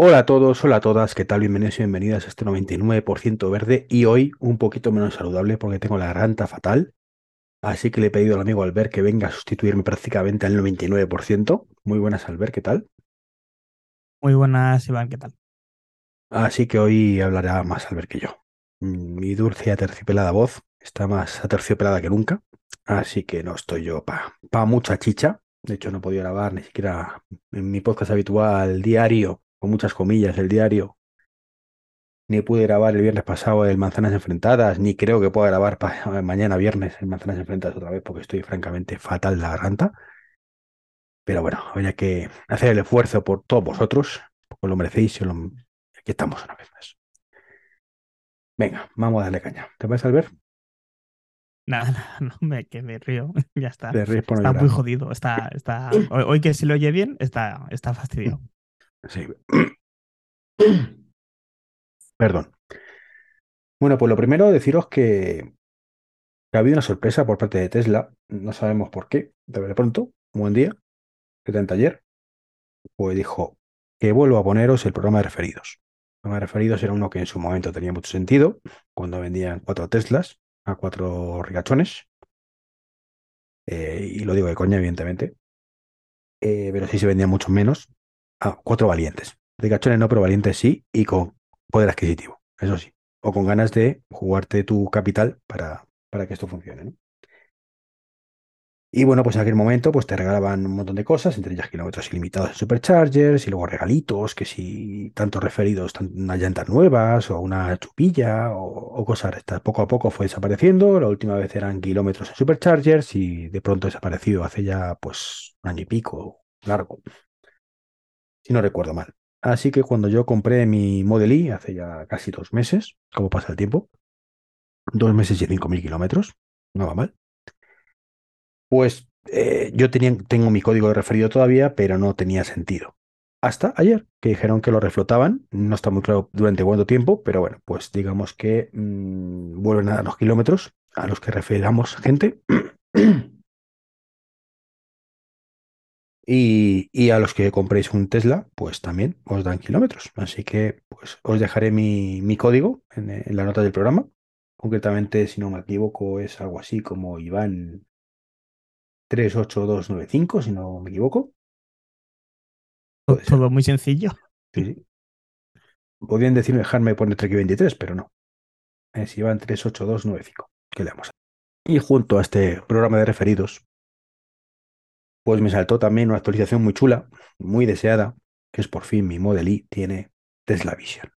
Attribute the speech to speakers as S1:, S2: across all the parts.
S1: Hola a todos, hola a todas, ¿qué tal? Bienvenidos y bienvenidas a este 99% verde y hoy un poquito menos saludable porque tengo la garganta fatal. Así que le he pedido al amigo Albert que venga a sustituirme prácticamente al 99%. Muy buenas, Albert, ¿qué tal?
S2: Muy buenas, Iván, ¿qué tal?
S1: Así que hoy hablará más Albert que yo. Mi dulce y aterciopelada voz está más aterciopelada que nunca, así que no estoy yo para pa mucha chicha. De hecho, no he podido grabar ni siquiera en mi podcast habitual diario con muchas comillas, el diario. Ni pude grabar el viernes pasado el Manzanas Enfrentadas, ni creo que pueda grabar mañana viernes el Manzanas Enfrentadas otra vez porque estoy francamente fatal de la garganta. Pero bueno, habría que hacer el esfuerzo por todos vosotros, porque lo merecéis y lo... aquí estamos una vez más. Venga, vamos a darle caña. ¿Te puedes Albert?
S2: Nada, nada, no me, que me río. ya está.
S1: por
S2: está muy jodido. Está, está... Hoy, que se lo oye bien, está, está fastidiado.
S1: Sí. Perdón. Bueno, pues lo primero, deciros que, ha habido una sorpresa por parte de Tesla. No sabemos por qué. De pronto, un buen día, que ayer, pues dijo que vuelvo a poneros el programa de referidos. El programa de referidos era uno que en su momento tenía mucho sentido, cuando vendían cuatro Teslas a cuatro ricachones. Eh, y lo digo de coña, evidentemente. Eh, pero sí se vendían mucho menos a cuatro valientes. Ricachones no, pero valientes sí, y con poder adquisitivo, eso sí. O con ganas de jugarte tu capital para, para que esto funcione. Y bueno, pues en aquel momento pues te regalaban un montón de cosas, entre ellas kilómetros ilimitados en superchargers y luego regalitos, que si tantos referidos, unas llantas nuevas o una chupilla o, cosas. Poco a poco fue desapareciendo, la última vez eran kilómetros en superchargers y de pronto desaparecido hace ya pues un año y pico largo si no recuerdo mal. Así que cuando yo compré mi Model I hace ya casi dos meses, como pasa el tiempo, dos meses y cinco mil kilómetros, no va mal, pues eh, yo tenía, tengo mi código de referido todavía, pero no tenía sentido. Hasta ayer, que dijeron que lo reflotaban, no está muy claro durante cuánto tiempo, pero bueno, pues digamos que mm, vuelven a los kilómetros a los que referamos gente. Y, a los que compréis un Tesla, pues también os dan kilómetros. Así que pues os dejaré mi, código en, la nota del programa. Concretamente, si no me equivoco, es algo así como Iván 38295, si no me equivoco.
S2: Todo muy sencillo.
S1: Sí, sí. Podrían decirme dejarme poner Trek 23, pero no. Es Iván 38295. ¿Qué le damos? Y junto a este programa de referidos, pues me saltó también una actualización muy chula, muy deseada, que es por fin mi Model I tiene Tesla Vision.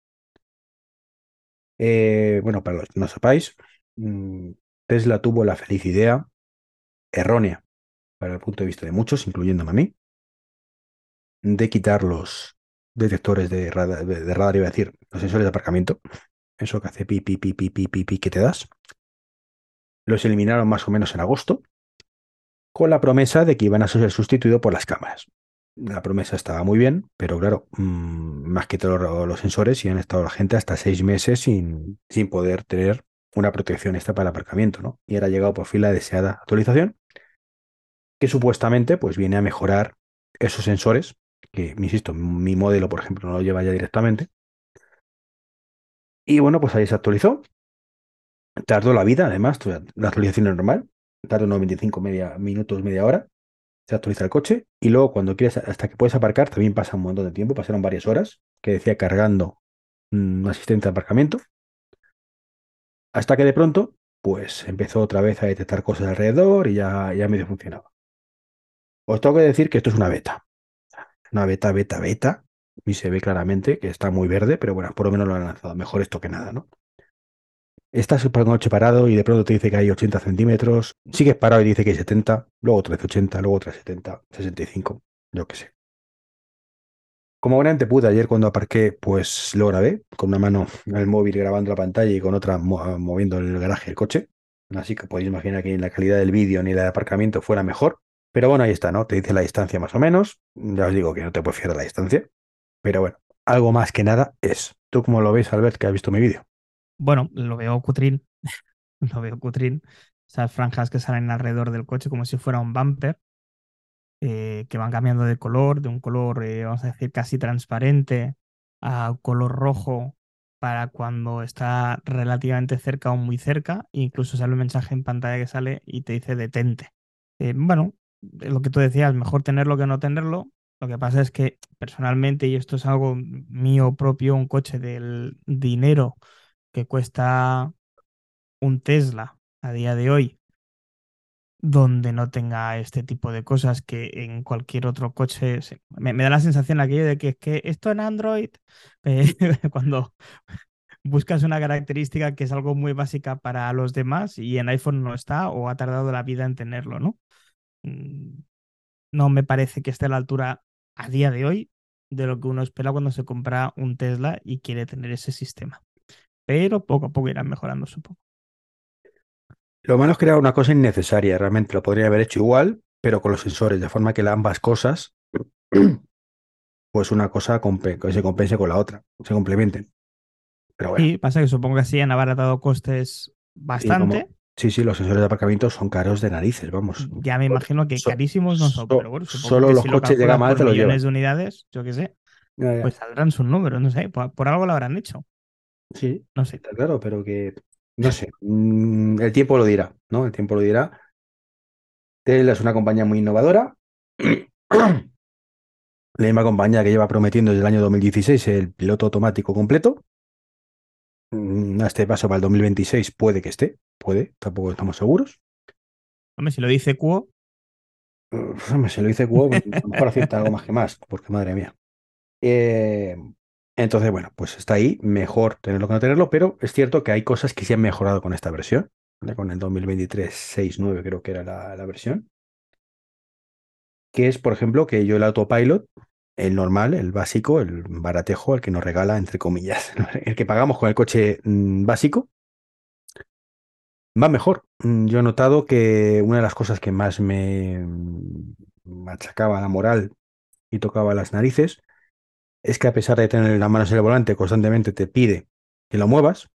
S1: Eh, bueno, para los que no sepáis, mm, Tesla tuvo la feliz idea, errónea para el punto de vista de muchos, incluyéndome a mí, de quitar los detectores de radar, de, radar iba a decir, los sensores de aparcamiento, eso que hace pi, pi, pi, pi, pi, pi, pi que te das. Los eliminaron más o menos en agosto con la promesa de que iban a ser sustituidos por las cámaras. La promesa estaba muy bien, pero claro, mm, más que todos los sensores, y han estado la gente hasta seis meses sin, sin poder tener una protección esta para el aparcamiento, ¿no? Y ahora ha llegado por fin la deseada actualización, que supuestamente pues viene a mejorar esos sensores, que, insisto, mi modelo, por ejemplo, no lo lleva ya directamente. Y bueno, pues ahí se actualizó. Tardó la vida, además, la actualización es normal, tarda unos 25 media, minutos, media hora, se actualiza el coche y luego cuando quieres, hasta que puedes aparcar, también pasa un montón de tiempo, pasaron varias horas, que decía cargando un asistente de aparcamiento, hasta que de pronto, pues empezó otra vez a detectar cosas alrededor y ya, ya medio funcionaba. Os tengo que decir que esto es una beta. Una beta, beta, beta. Y se ve claramente que está muy verde, pero bueno, por lo menos lo han lanzado. Mejor esto que nada, ¿no? Estás por la noche parado y de pronto te dice que hay 80 centímetros, sigues parado y dice que hay 70, luego 380, luego 370, 65, yo qué sé. Como gran te pude ayer cuando aparqué, pues lo grabé con una mano el móvil grabando la pantalla y con otra moviendo el garaje el coche. Así que podéis imaginar que ni la calidad del vídeo ni la de aparcamiento fuera mejor. Pero bueno, ahí está, ¿no? Te dice la distancia más o menos. Ya os digo que no te puedo fiar de la distancia. Pero bueno, algo más que nada es. ¿Tú cómo lo ves, Albert, que has visto mi vídeo?
S2: Bueno, lo veo cutrín, lo veo cutrín, esas franjas que salen alrededor del coche como si fuera un bumper, eh, que van cambiando de color, de un color, eh, vamos a decir, casi transparente a color rojo para cuando está relativamente cerca o muy cerca, incluso sale un mensaje en pantalla que sale y te dice detente. Eh, bueno, lo que tú decías, mejor tenerlo que no tenerlo. Lo que pasa es que personalmente, y esto es algo mío propio, un coche del dinero que cuesta un Tesla a día de hoy, donde no tenga este tipo de cosas que en cualquier otro coche me, da la sensación aquello de que, que esto en Android, eh, cuando buscas una característica que es algo muy básica para los demás y en iPhone no está o ha tardado la vida en tenerlo, ¿no? Mm, no me parece que esté a la altura a día de hoy de lo que uno espera cuando se compra un Tesla y quiere tener ese sistema. Pero poco a poco irán mejorando su poco.
S1: Lo malo es que era una cosa innecesaria, realmente lo podría haber hecho igual, pero con los sensores, de forma que ambas cosas, pues una cosa que se compense con la otra, se complementen. Pero bueno.
S2: Sí, pasa que supongo que así han abaratado costes bastante.
S1: Sí, sí, los sensores de aparcamiento son caros de narices, vamos.
S2: Ya me imagino que carísimos no son, pero bueno,
S1: solo los coches de gama alta lo
S2: millones de unidades, yo qué sé, pues saldrán sus números, no sé, por, algo lo habrán hecho.
S1: Sí, no sé. Está claro, pero que, no sé, mm, el tiempo lo dirá, ¿no? El tiempo lo dirá. Tesla es una compañía muy innovadora. La misma compañía que lleva prometiendo desde el año 2016 el piloto automático completo. Mm, a este paso para el 2026 puede que esté, puede, tampoco estamos seguros.
S2: Hombre, si lo dice Cuo.
S1: hombre, si lo dice Cuo, pues, a lo mejor acierta algo más que más, porque madre mía. Eh, entonces, bueno, pues está ahí, mejor tenerlo que no tenerlo, pero es cierto que hay cosas que sí han mejorado con esta versión, con el 2023 6.9 creo que era la, la versión, que es, por ejemplo, que yo el autopilot el normal, el básico, el baratejo, el que nos regala, entre comillas, el que pagamos con el coche mm, básico, va mejor. Mm, yo he notado que una de las cosas que más me machacaba la moral y tocaba las narices es que a pesar de tener las manos en el volante, constantemente te pide que lo muevas,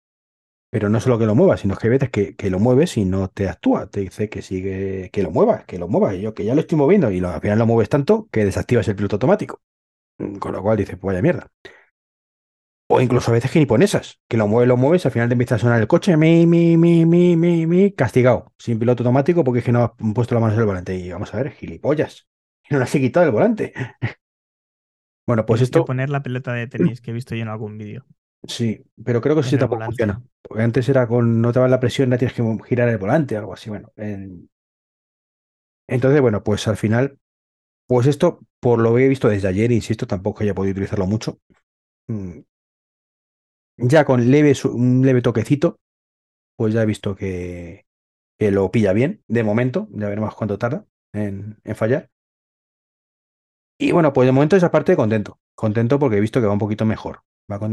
S1: pero no solo que lo muevas, sino que hay veces que, que, lo mueves y no te actúa. Te dice que sigue, que lo muevas, que lo muevas. Y yo que ya lo estoy moviendo y al final lo mueves tanto que desactivas el piloto automático. Mm, con lo cual dices, pues vaya mierda. O incluso a veces que ni pones esas, que lo mueves, lo mueves, al final te empieza a sonar el coche, mi, mi, mi, mi, mi, mi, castigado, sin piloto automático porque es que no has puesto las manos en el volante. Y vamos a ver, gilipollas. No las he quitado del volante. Bueno, pues esto.
S2: Que poner la pelota de tenis que he visto yo en algún vídeo.
S1: Sí, pero creo que eso sí tampoco funciona. Porque antes era con no te va la presión, no tienes que girar el volante, algo así. Bueno, entonces, bueno, pues al final pues esto, por lo que he visto desde ayer, insisto, tampoco haya podido utilizarlo mucho. Mm, ya con leve, un leve toquecito, pues ya he visto que, que lo pilla bien, de momento, ya veremos cuánto tarda en, fallar. Y bueno, pues de momento esa parte contento, contento porque he visto que va un poquito mejor.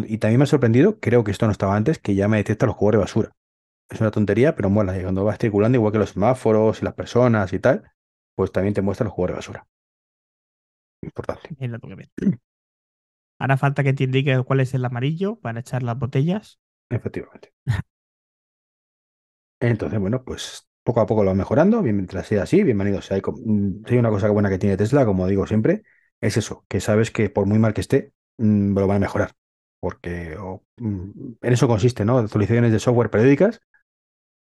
S1: y también me ha sorprendido, creo que esto no estaba antes, que ya me detecta los juegos de basura. Es una tontería, pero mola, cuando vas circulando, igual que los semáforos y las personas y tal, pues también te muestra los juegos de basura importante.
S2: Ahora falta que te indique cuál es el amarillo para echar las botellas.
S1: Efectivamente. Entonces, bueno, pues poco a poco lo va mejorando. mientras sea así, bienvenido sea. Mm, hay una cosa buena que tiene Tesla, como digo siempre, es eso, que sabes que por muy mal que esté, mm, lo van a mejorar. Porque mm, en eso consiste, ¿no? Actualizaciones de software periódicas,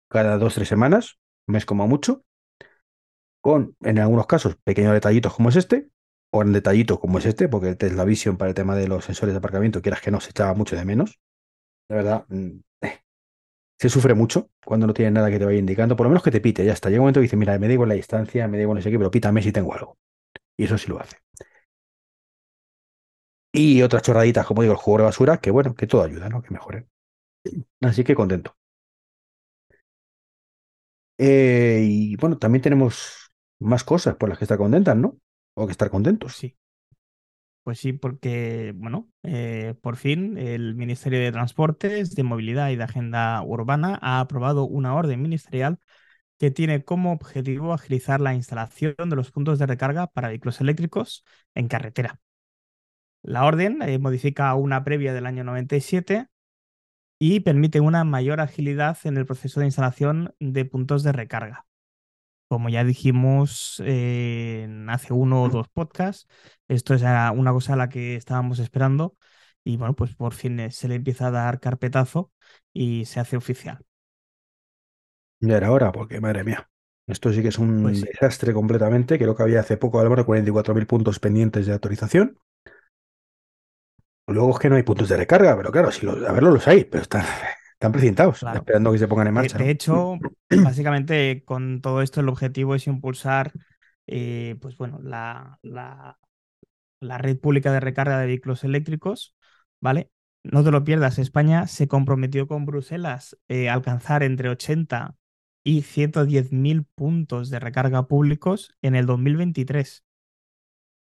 S1: cada dos, tres semanas, un mes como mucho, con, en algunos casos, pequeños detallitos como es este, o en detallito como es este, porque el Tesla Vision para el tema de los sensores de aparcamiento, quieras que no, se echaba mucho de menos. De verdad, mm, eh, se sufre mucho cuando no tienes nada que te vaya indicando, por lo menos que te pite, ya está. Llega un momento que dice, mira, me digo la distancia, me digo no sé pero pítame si tengo algo. Y eso sí lo hace. Y otras chorraditas, como digo, el juego de basura, que bueno, que todo ayuda, ¿no? Que mejore. Así que contento. Eh, y bueno, también tenemos más cosas por las que estar contentas, ¿no? o que estar contentos.
S2: Sí. Pues sí, porque, bueno, eh, por fin el Ministerio de Transportes, de Movilidad y de Agenda Urbana ha aprobado una orden ministerial que tiene como objetivo agilizar la instalación de los puntos de recarga para vehículos eléctricos en carretera. La orden eh, modifica una previa del año 97 y permite una mayor agilidad en el proceso de instalación de puntos de recarga como ya dijimos hace uno o dos podcasts, esto es una cosa a la que estábamos esperando y bueno, pues por fin se le empieza a dar carpetazo y se hace oficial.
S1: Ya era hora, porque madre mía, esto sí que es un
S2: Pues sí.
S1: desastre completamente. Creo que había hace poco, Álvaro, 44.000 puntos pendientes de autorización. Luego es que no hay puntos de recarga, pero claro, si a verlo los hay, pero están, están precintados,
S2: Claro.
S1: esperando que se pongan en marcha.
S2: de
S1: ¿no?
S2: hecho, básicamente con todo esto el objetivo es impulsar eh, pues bueno, la, la, la red pública de recarga de vehículos eléctricos, ¿vale? No te lo pierdas, España se comprometió con Bruselas eh, a alcanzar entre 80 y 110 mil puntos de recarga públicos en el 2023.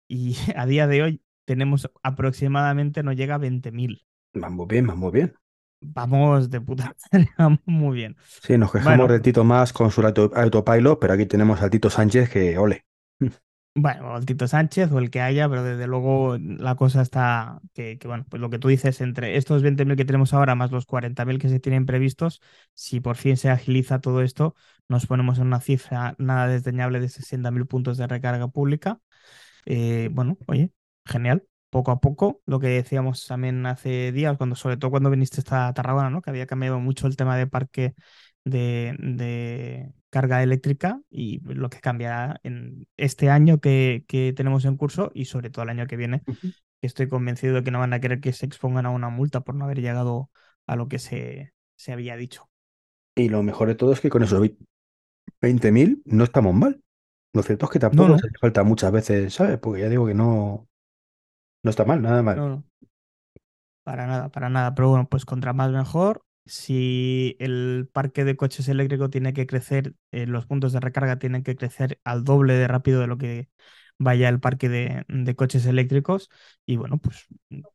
S2: Y a día de hoy tenemos aproximadamente, no llega a 20 mil.
S1: Vamos bien, vamos bien.
S2: Vamos de puta madre, vamos muy bien.
S1: Sí, nos quejamos
S2: Bueno.
S1: de Tito más con su auto- autopilot, pero aquí tenemos a Tito Sánchez que, ole.
S2: Bueno, el Tito Sánchez o el que haya, pero desde luego la cosa está que, que, bueno, pues lo que tú dices, entre estos 20.000 que tenemos ahora más los 40.000 que se tienen previstos, si por fin se agiliza todo esto, nos ponemos en una cifra nada desdeñable de 60.000 puntos de recarga pública. Eh, bueno, oye, genial. Poco a poco, lo que decíamos también hace días, cuando, sobre todo cuando viniste a Tarragona, ¿no? Que había cambiado mucho el tema de parque de, de carga eléctrica y lo que cambiará en este año que, que tenemos en curso y sobre todo el año que viene, que estoy convencido de que no van a querer que se expongan a una multa por no haber llegado a lo que se, se había dicho.
S1: Y lo mejor de todo es que con esos 20.000 no estamos mal. Lo cierto es que tampoco
S2: no.
S1: nos hace falta muchas veces, ¿sabes? Porque ya digo que no, no está mal, nada mal.
S2: No, no. Para nada, para nada. Pero bueno, pues contra más mejor. Si el parque de coches eléctricos tiene que crecer, eh, los puntos de recarga tienen que crecer al doble de rápido de lo que vaya el parque de, de coches eléctricos. Y bueno, pues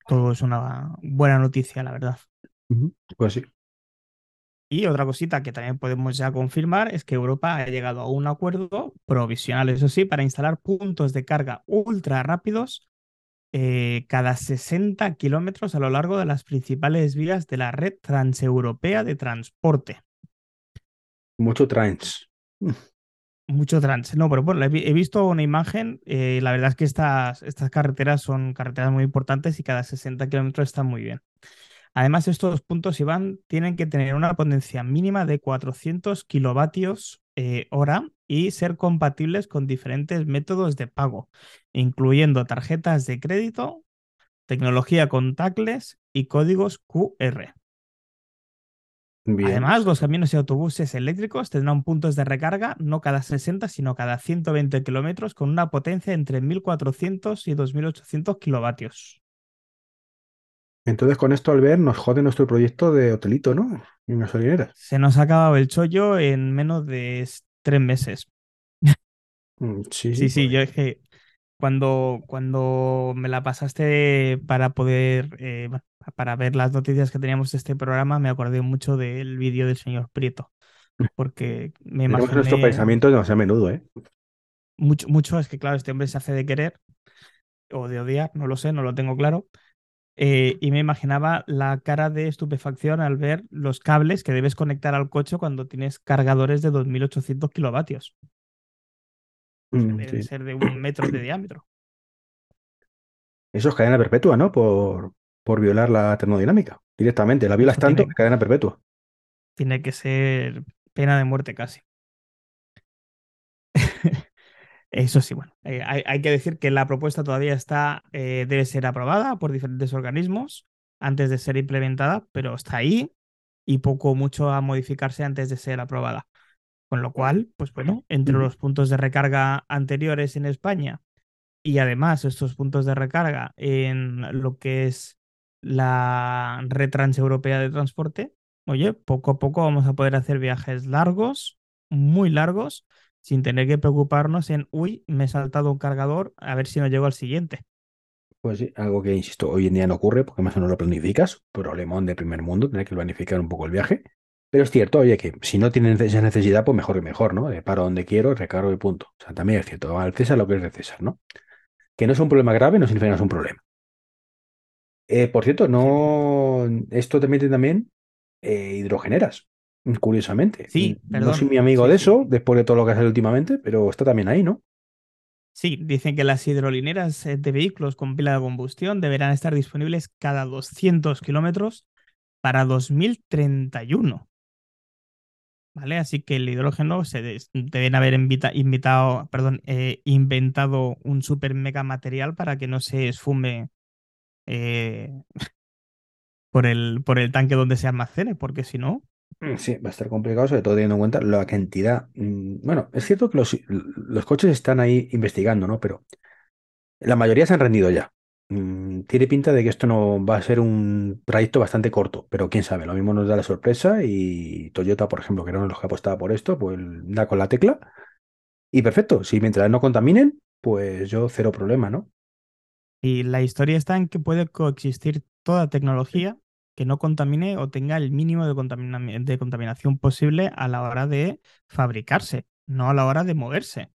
S2: todo es una buena noticia, la verdad.
S1: Pues sí.
S2: Y otra cosita que también podemos ya confirmar es que Europa ha llegado a un acuerdo provisional, eso sí, para instalar puntos de carga ultra rápidos eh, cada 60 kilómetros a lo largo de las principales vías de la red transeuropea de transporte.
S1: Mucho trans.
S2: Mucho trans. No, pero bueno, he, vi- he visto una imagen. eh, la verdad es que estas, estas carreteras son carreteras muy importantes y cada 60 kilómetros están muy bien. Además, estos puntos, Iván, tienen que tener una potencia mínima de 400 kilovatios eh, hora y ser compatibles con diferentes métodos de pago, incluyendo tarjetas de crédito, tecnología contactless y códigos QR.
S1: Bien.
S2: Además, los camiones y autobuses eléctricos tendrán puntos de recarga no cada 60, sino cada 120 kilómetros con una potencia entre 1400 y 2800 kilovatios.
S1: Entonces con esto, Albert, nos jode nuestro proyecto de hotelito, ¿no? En gasolineras.
S2: Se nos ha acabado el chollo en menos de tres meses.
S1: Mm, Sí,
S2: Sí, sí,
S1: pues,
S2: yo es que cuando, cuando me la pasaste para poder, eh, para ver las noticias que teníamos de este programa, me acordé mucho del vídeo del señor Prieto, porque me
S1: tenemos nuestro
S2: imaginé
S1: pensamiento demasiado a menudo, ¿eh?
S2: mucho, mucho, es que claro, este hombre se hace de querer o de odiar, no lo sé, no lo tengo claro. Eh, y me imaginaba la cara de estupefacción al ver los cables que debes conectar al coche cuando tienes cargadores de 2800 kilovatios.
S1: Mm,
S2: Deben
S1: sí.
S2: ser de un metro de diámetro.
S1: Eso es cadena perpetua, ¿no? Por, por violar la termodinámica. Directamente. La violas
S2: Eso
S1: tanto
S2: tiene-
S1: que cadena perpetua.
S2: Tiene que ser pena de muerte casi. Eso sí, bueno, eh, hay, hay que decir que la propuesta todavía está, eh, debe ser aprobada por diferentes organismos antes de ser implementada, pero está ahí y poco o mucho a modificarse antes de ser aprobada. Con lo cual, pues bueno, entre los puntos de recarga anteriores en España y además estos puntos de recarga en lo que es la red transeuropea de transporte, oye, poco a poco vamos a poder hacer viajes largos, muy largos, sin tener que preocuparnos en, uy, me he saltado un cargador, a ver si no llego al siguiente.
S1: Pues sí, algo que, insisto, hoy en día no ocurre porque más o menos lo planificas. Problemón de primer mundo, tener que planificar un poco el viaje. Pero es cierto, oye, que si no tienen esa necesidad, pues mejor que mejor, ¿no? De paro donde quiero, recargo y punto. O sea, también es cierto, al César lo que es de César, ¿no? Que no es un problema grave, no significa que no es un problema. Eh, por cierto, no, esto te mete también eh, hidrogeneras, curiosamente.
S2: Sí,
S1: No soy mi amigo
S2: sí,
S1: de
S2: sí.
S1: eso, después de todo lo que hace últimamente, pero está también ahí, ¿no?
S2: Sí, dicen que las hidrolineras eh, de vehículos con pila de combustión deberán estar disponibles cada 200 kilómetros para 2031. ¿Vale? Así que el hidrógeno se deben haber invitado, perdón, eh, inventado un super mega material para que no se esfume eh, por, el, por el tanque donde se almacene, porque si no.
S1: Mm, sí, va a estar complicado, sobre todo teniendo en cuenta la cantidad. Mm, bueno, es cierto que los, los coches están ahí investigando, ¿no? Pero la mayoría se han rendido ya. Mm, tiene pinta de que esto no va a ser un trayecto bastante corto, pero quién sabe, lo mismo nos da la sorpresa y Toyota, por ejemplo, que era uno de los que apostaba por esto, pues da con la tecla y perfecto, si mientras no contaminen, pues yo cero problema, ¿no?
S2: Y la historia está en que puede coexistir toda tecnología que no contamine o tenga el mínimo de, de contaminación posible a la hora de fabricarse, no a la hora de moverse.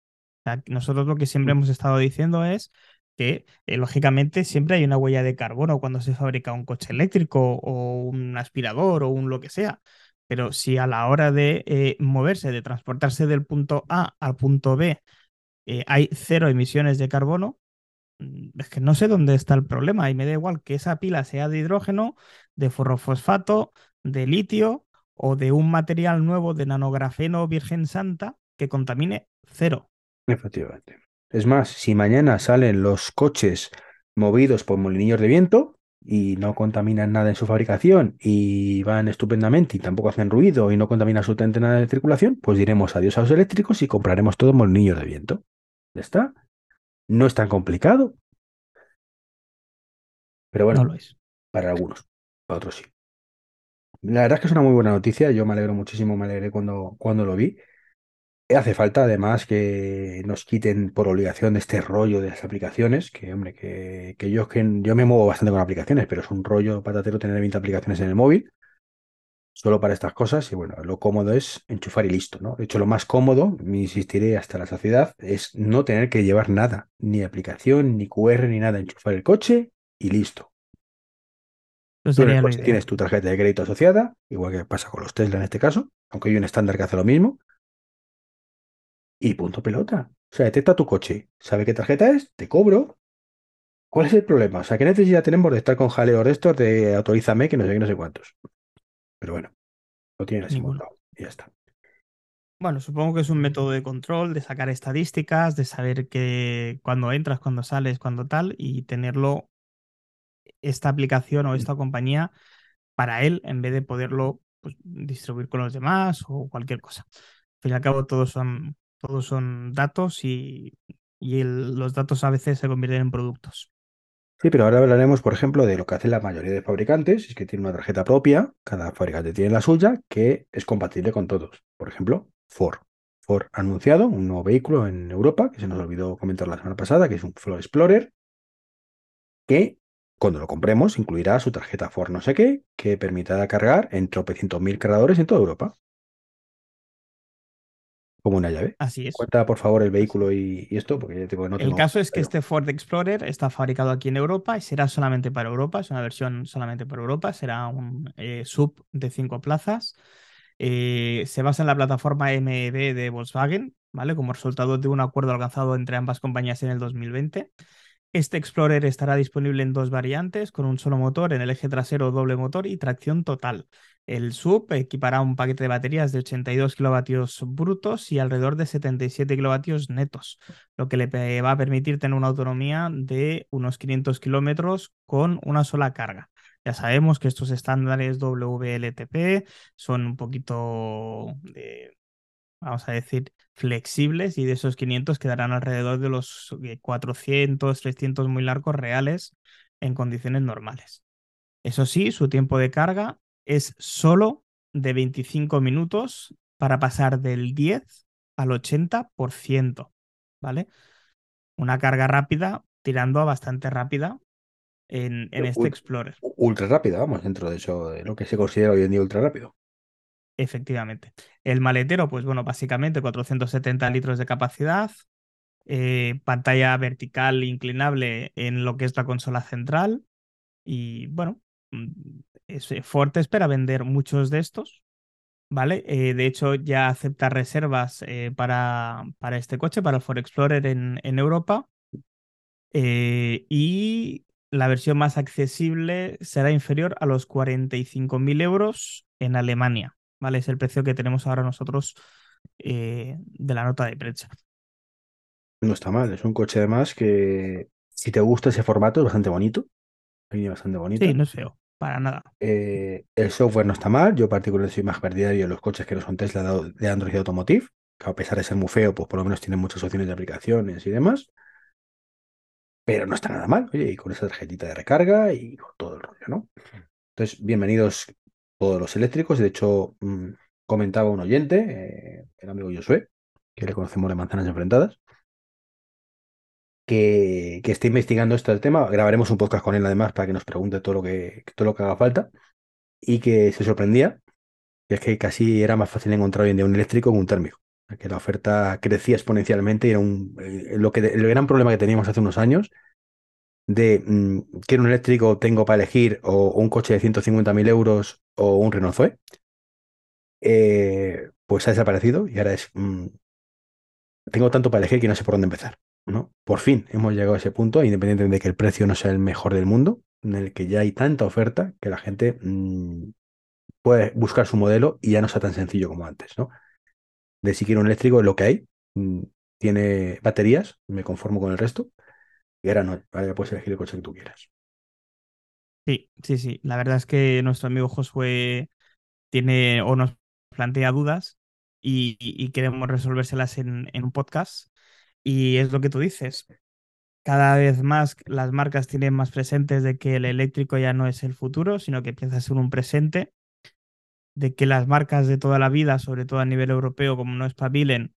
S2: nosotros lo que siempre mm. hemos estado diciendo es que eh, lógicamente siempre hay una huella de carbono cuando se fabrica un coche eléctrico o un aspirador o un lo que sea. Pero si a la hora de eh, moverse, de transportarse del punto A al punto B, eh, hay cero emisiones de carbono, mm, es que no sé dónde está el problema y me da igual que esa pila sea de hidrógeno, de forrofosfato, de litio o de un material nuevo de nanografeno virgen santa que contamine cero.
S1: Efectivamente. Es más, si mañana salen los coches movidos por molinillos de viento y no contaminan nada en su fabricación y van estupendamente y tampoco hacen ruido y no contaminan absolutamente nada de circulación, pues diremos adiós a los eléctricos y compraremos todos molinillos de viento. ¿Ya está? No es tan complicado. Pero bueno,
S2: lo es.
S1: para algunos, para otros sí. La verdad es que es una muy buena noticia. Yo me alegro muchísimo, me alegré cuando, cuando lo vi. Hace falta además que nos quiten por obligación este rollo de las aplicaciones, que hombre, que, que yo, que yo me muevo bastante con aplicaciones, pero es un rollo patatero tener 20 aplicaciones en el móvil, solo para estas cosas, y bueno, lo cómodo es enchufar y listo, ¿no? De hecho, lo más cómodo, me insistiré hasta la saciedad, es no tener que llevar nada, ni aplicación, ni QR, ni nada, enchufar el coche y listo. Tú en el coche tienes tu tarjeta de crédito asociada, igual que pasa con los Tesla en este caso, aunque hay un estándar que hace lo mismo y punto pelota. O sea, detecta tu coche, sabe qué tarjeta es, te cobro. ¿Cuál es el problema? O sea, ¿qué necesidad tenemos de estar con jaleos de estos de autorízame que no sé qué, no sé cuántos? Pero bueno, lo tiene así montado y ya está.
S2: Bueno, supongo que es un método de control, de sacar estadísticas, de saber que cuando entras, cuando sales, cuando tal, y tenerlo, esta aplicación o esta compañía, para él, en vez de poderlo pues, distribuir con los demás o cualquier cosa. Al fin y al cabo, todos son todos son datos y, los datos a veces se convierten en productos.
S1: Sí, pero ahora hablaremos, por ejemplo, de lo que hacen la mayoría de fabricantes, es que tienen una tarjeta propia, cada fabricante tiene la suya, que es compatible con todos. Por ejemplo, Ford. Ford ha anunciado un nuevo vehículo en Europa, que se nos olvidó comentar la semana pasada, que es un Ford Explorer, que cuando lo compremos incluirá su tarjeta Ford no sé qué, que permitirá cargar en tropecientos mil cargadores en toda Europa como una llave.
S2: Así es.
S1: Cuenta, por favor, el vehículo y, esto, porque no
S2: El caso es que este Ford Explorer está fabricado aquí en Europa y será solamente para Europa, es una versión solamente para Europa, será un eh, sub de cinco plazas. Eh, se basa en la plataforma MEB de Volkswagen, ¿vale? Como resultado de un acuerdo alcanzado entre ambas compañías en el 2020. Este Explorer estará disponible en dos variantes, con un solo motor en el eje trasero doble motor y tracción total. El sub equipará un paquete de baterías de 82 kilovatios brutos y alrededor de 77 kilovatios netos, lo que le va a permitir tener una autonomía de unos 500 kilómetros con una sola carga. Ya sabemos que estos estándares WLTP son un poquito vamos a decir, flexibles y de esos 500 quedarán alrededor de los 400, eh, 300 muy largos reales en condiciones normales. Eso sí, su tiempo de carga es solo de 25 minutos para pasar del 10 al 80%, ¿vale? Una carga rápida tirando a bastante rápida en, este Explorer.
S1: Ultra rápida, vamos, dentro de eso, de lo que se considera hoy en día ultra rápido.
S2: Efectivamente. El maletero, pues bueno, básicamente 470 litros de capacidad, eh, pantalla vertical inclinable en lo que es la consola central y bueno, mm, Ford espera vender muchos de estos ¿vale? Eh, de hecho, ya acepta reservas eh, para, para, este coche, para el Ford Explorer en, en Europa. Eh, y la versión más accesible será inferior a los 45.000 euros en Alemania, ¿vale? Es el precio que tenemos ahora nosotros de la nota de prensa.
S1: No está mal, es un coche además que si te gusta ese formato es bastante bonito. bastante bonito.
S2: Sí, no es feo, para nada.
S1: Eh, el software no está mal, yo particularmente soy más partidario de los coches que no son Tesla de Android Automotive, que a pesar de ser muy feo, pues por lo menos tienen muchas opciones de aplicaciones y demás. Pero no está nada mal, oye, y con esa tarjetita de recarga y todo el rollo, ¿no? Entonces, bienvenidos todos los eléctricos. De hecho, mm, comentaba un oyente, eh, el amigo Josué, que le conocemos de manzanas enfrentadas, que, que esté investigando esto del tema. Grabaremos un podcast con él además para que nos pregunte todo lo que, todo lo que haga falta y que se sorprendía, que es que casi era más fácil encontrar hoy en día un eléctrico que un térmico, que la oferta crecía exponencialmente y era un, eh, lo que, el gran problema que teníamos hace unos años de mm, quiero un eléctrico, tengo para elegir o, un coche de 150.000 euros o un Renault Zoe, eh, pues ha desaparecido y ahora es, mm, tengo tanto para elegir que no sé por dónde empezar. ¿no? Por fin hemos llegado a ese punto, independientemente de que el precio no sea el mejor del mundo, en el que ya hay tanta oferta que la gente mm, puede buscar su modelo y ya no sea tan sencillo como antes, ¿no? De si quiero un eléctrico, es lo que hay. Tiene baterías, me conformo con el resto. Y ahora no, ahora puedes elegir el coche que tú quieras.
S2: Sí, sí, sí. La verdad es que nuestro amigo Josué tiene o nos plantea dudas y, queremos resolvérselas en, en un podcast. Y es lo que tú dices. Cada vez más las marcas tienen más presentes de que el eléctrico ya no es el futuro, sino que empieza a ser un presente. De que las marcas de toda la vida, sobre todo a nivel europeo, como no espabilen,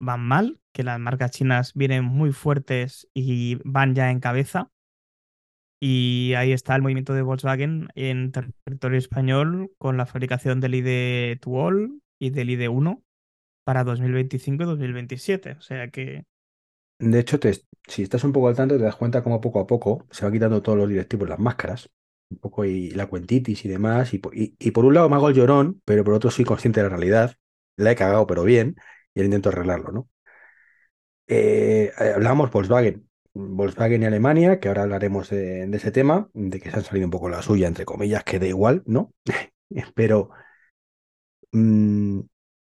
S2: van mal, que las marcas chinas vienen muy fuertes y van ya en cabeza. Y ahí está el movimiento de Volkswagen en territorio español con la fabricación del ID Tuol y del ID1 para 2025 y 2027. O sea que
S1: de hecho, si estás un poco al tanto, te das cuenta cómo poco a poco se va quitando todos los directivos las máscaras, un poco y la cuentitis y demás. Y, por un lado me hago el llorón, pero por otro soy consciente de la realidad. La he cagado, pero bien, y intento arreglarlo, ¿no? Eh, eh, hablábamos Volkswagen. Volkswagen y Alemania, que ahora hablaremos de, ese tema, de que se han salido un poco la suya, entre comillas, que da igual, ¿no? pero mm,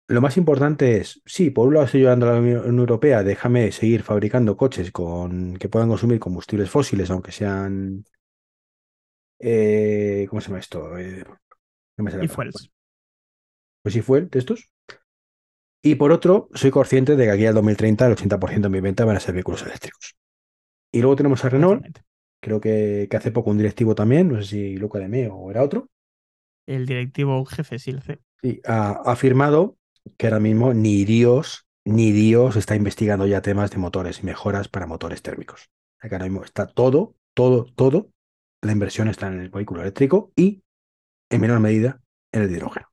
S1: lo más importante es, sí, por un lado estoy llorando a la Unión Europea, déjame seguir fabricando coches con, que puedan consumir combustibles fósiles, aunque sean... Eh, ¿Cómo se llama esto? Eh,
S2: no me y fuels.
S1: Pues sí, fue de estos. Y por otro, soy consciente de que aquí al 2030 el 80% de mi venta van a ser vehículos eléctricos. Y luego tenemos a Renault, creo que, que hace poco un directivo también, no sé si Luca de Meo o era otro.
S2: El directivo jefe, sí, el C.
S1: Sí, ha afirmado que ahora mismo ni Dios, ni Dios está investigando ya temas de motores y mejoras para motores térmicos. Que ahora mismo está todo, todo, todo, la inversión está en el vehículo eléctrico y, en menor medida, en el hidrógeno.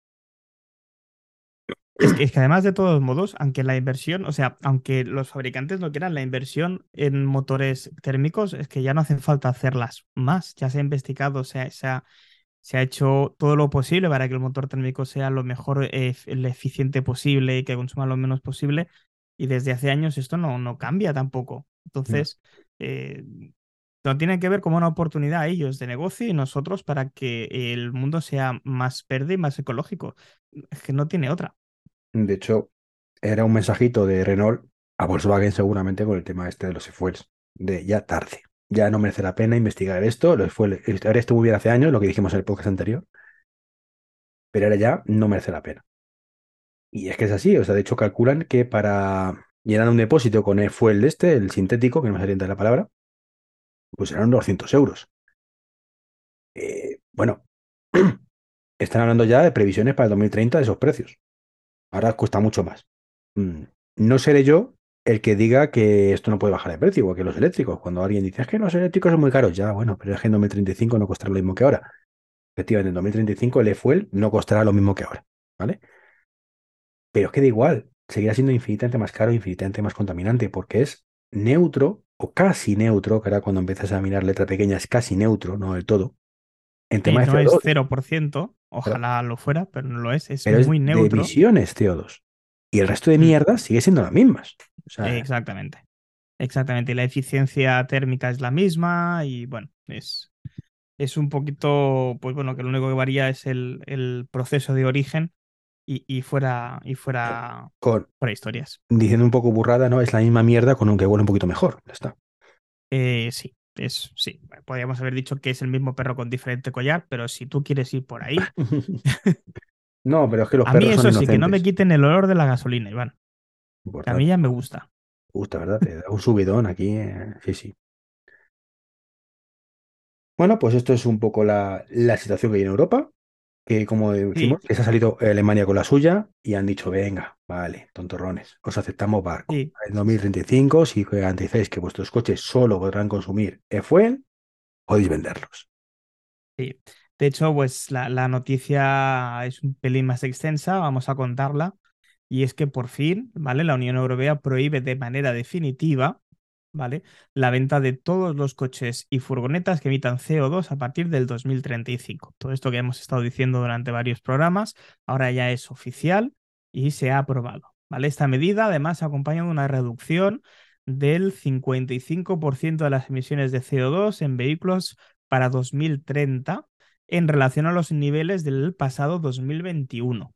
S2: Es que, es que, además de todos modos, aunque la inversión, o sea, aunque los fabricantes no quieran la inversión en motores térmicos, es que ya no hace falta hacerlas más. Ya se ha investigado, se ha, se ha hecho todo lo posible para que el motor térmico sea lo mejor, eh, lo eficiente posible y que consuma lo menos posible. Y desde hace años esto no, no cambia tampoco. Entonces, eh, lo tienen que ver como una oportunidad ellos de negocio y nosotros para que el mundo sea más verde y más ecológico. Es que no tiene otra.
S1: De hecho, era un mensajito de Renault a Volkswagen seguramente con el tema este de los e-fuels, de ya tarde ya no merece la pena investigar esto. Lo fue, ahora estuvo muy bien hace años, lo que dijimos en el podcast anterior, pero ahora ya no merece la pena. Y es que es así, o sea, de hecho calculan que para llenar un depósito con el fuel de este, el sintético, que no me salienta la palabra, pues serán 200 euros. Eh, bueno, están hablando ya de previsiones para el 2030 de esos precios. Ahora cuesta mucho más. Mm, no seré yo el que diga que esto no puede bajar de precio, igual que los eléctricos. Cuando alguien dice, es que los eléctricos son muy caros, ya, bueno, pero es que en 2035 no costará lo mismo que ahora. Efectivamente, en 2035 el e-fuel no costará lo mismo que ahora, ¿vale? Pero es que da igual, seguirá siendo infinitamente más caro, infinitamente más contaminante, porque es neutro o casi neutro, que ahora cuando empiezas a mirar letra pequeña es casi neutro, no del todo.
S2: En tema de CO2. es 0%, Ojalá lo fuera, pero no lo es. Es
S1: Pero es
S2: muy
S1: de
S2: neutro.
S1: emisiones CO2. Y el resto de
S2: Mm.
S1: mierdas sigue siendo las mismas. O sea,
S2: Exactamente. Exactamente. Y la eficiencia térmica es la misma y bueno, es, es un poquito, pues bueno, que lo único que varía es el, el proceso de origen y, y fuera, y fuera,
S1: con,
S2: fuera historias.
S1: diciendo un poco burrada, ¿no? Es la misma mierda con un que huele un poquito mejor. Ya está.
S2: Eh, sí, es, sí. Podríamos haber dicho que es el mismo perro con diferente collar, pero si tú quieres ir por ahí,
S1: no, pero es que los
S2: a mí
S1: perros
S2: eso
S1: son
S2: sí, que no me quiten el olor de la gasolina, Iván. a mí ya me gusta.
S1: gusta, ¿verdad? Te da un subidón aquí. eh, Sí, sí. Bueno, pues esto es un poco la, la situación que hay en Europa, que como decimos,
S2: Sí,
S1: que se ha salido Alemania con la suya y han dicho, venga, vale, tontorrones, os aceptamos barco.
S2: sí.
S1: En 2035, si garantizáis que vuestros coches solo podrán consumir e-fuel, podéis venderlos.
S2: Sí. De hecho, pues la, la noticia es un pelín más extensa, vamos a contarla. Y es que por fin, ¿vale? La Unión Europea prohíbe de manera definitiva, ¿vale? La venta de todos los coches y furgonetas que emitan CO2 a partir del 2035. Todo esto que hemos estado diciendo durante varios programas, ahora ya es oficial y se ha aprobado, ¿vale? Esta medida además acompaña de una reducción del 55% de las emisiones de CO2 en vehículos para 2030 en relación a los niveles del pasado 2021.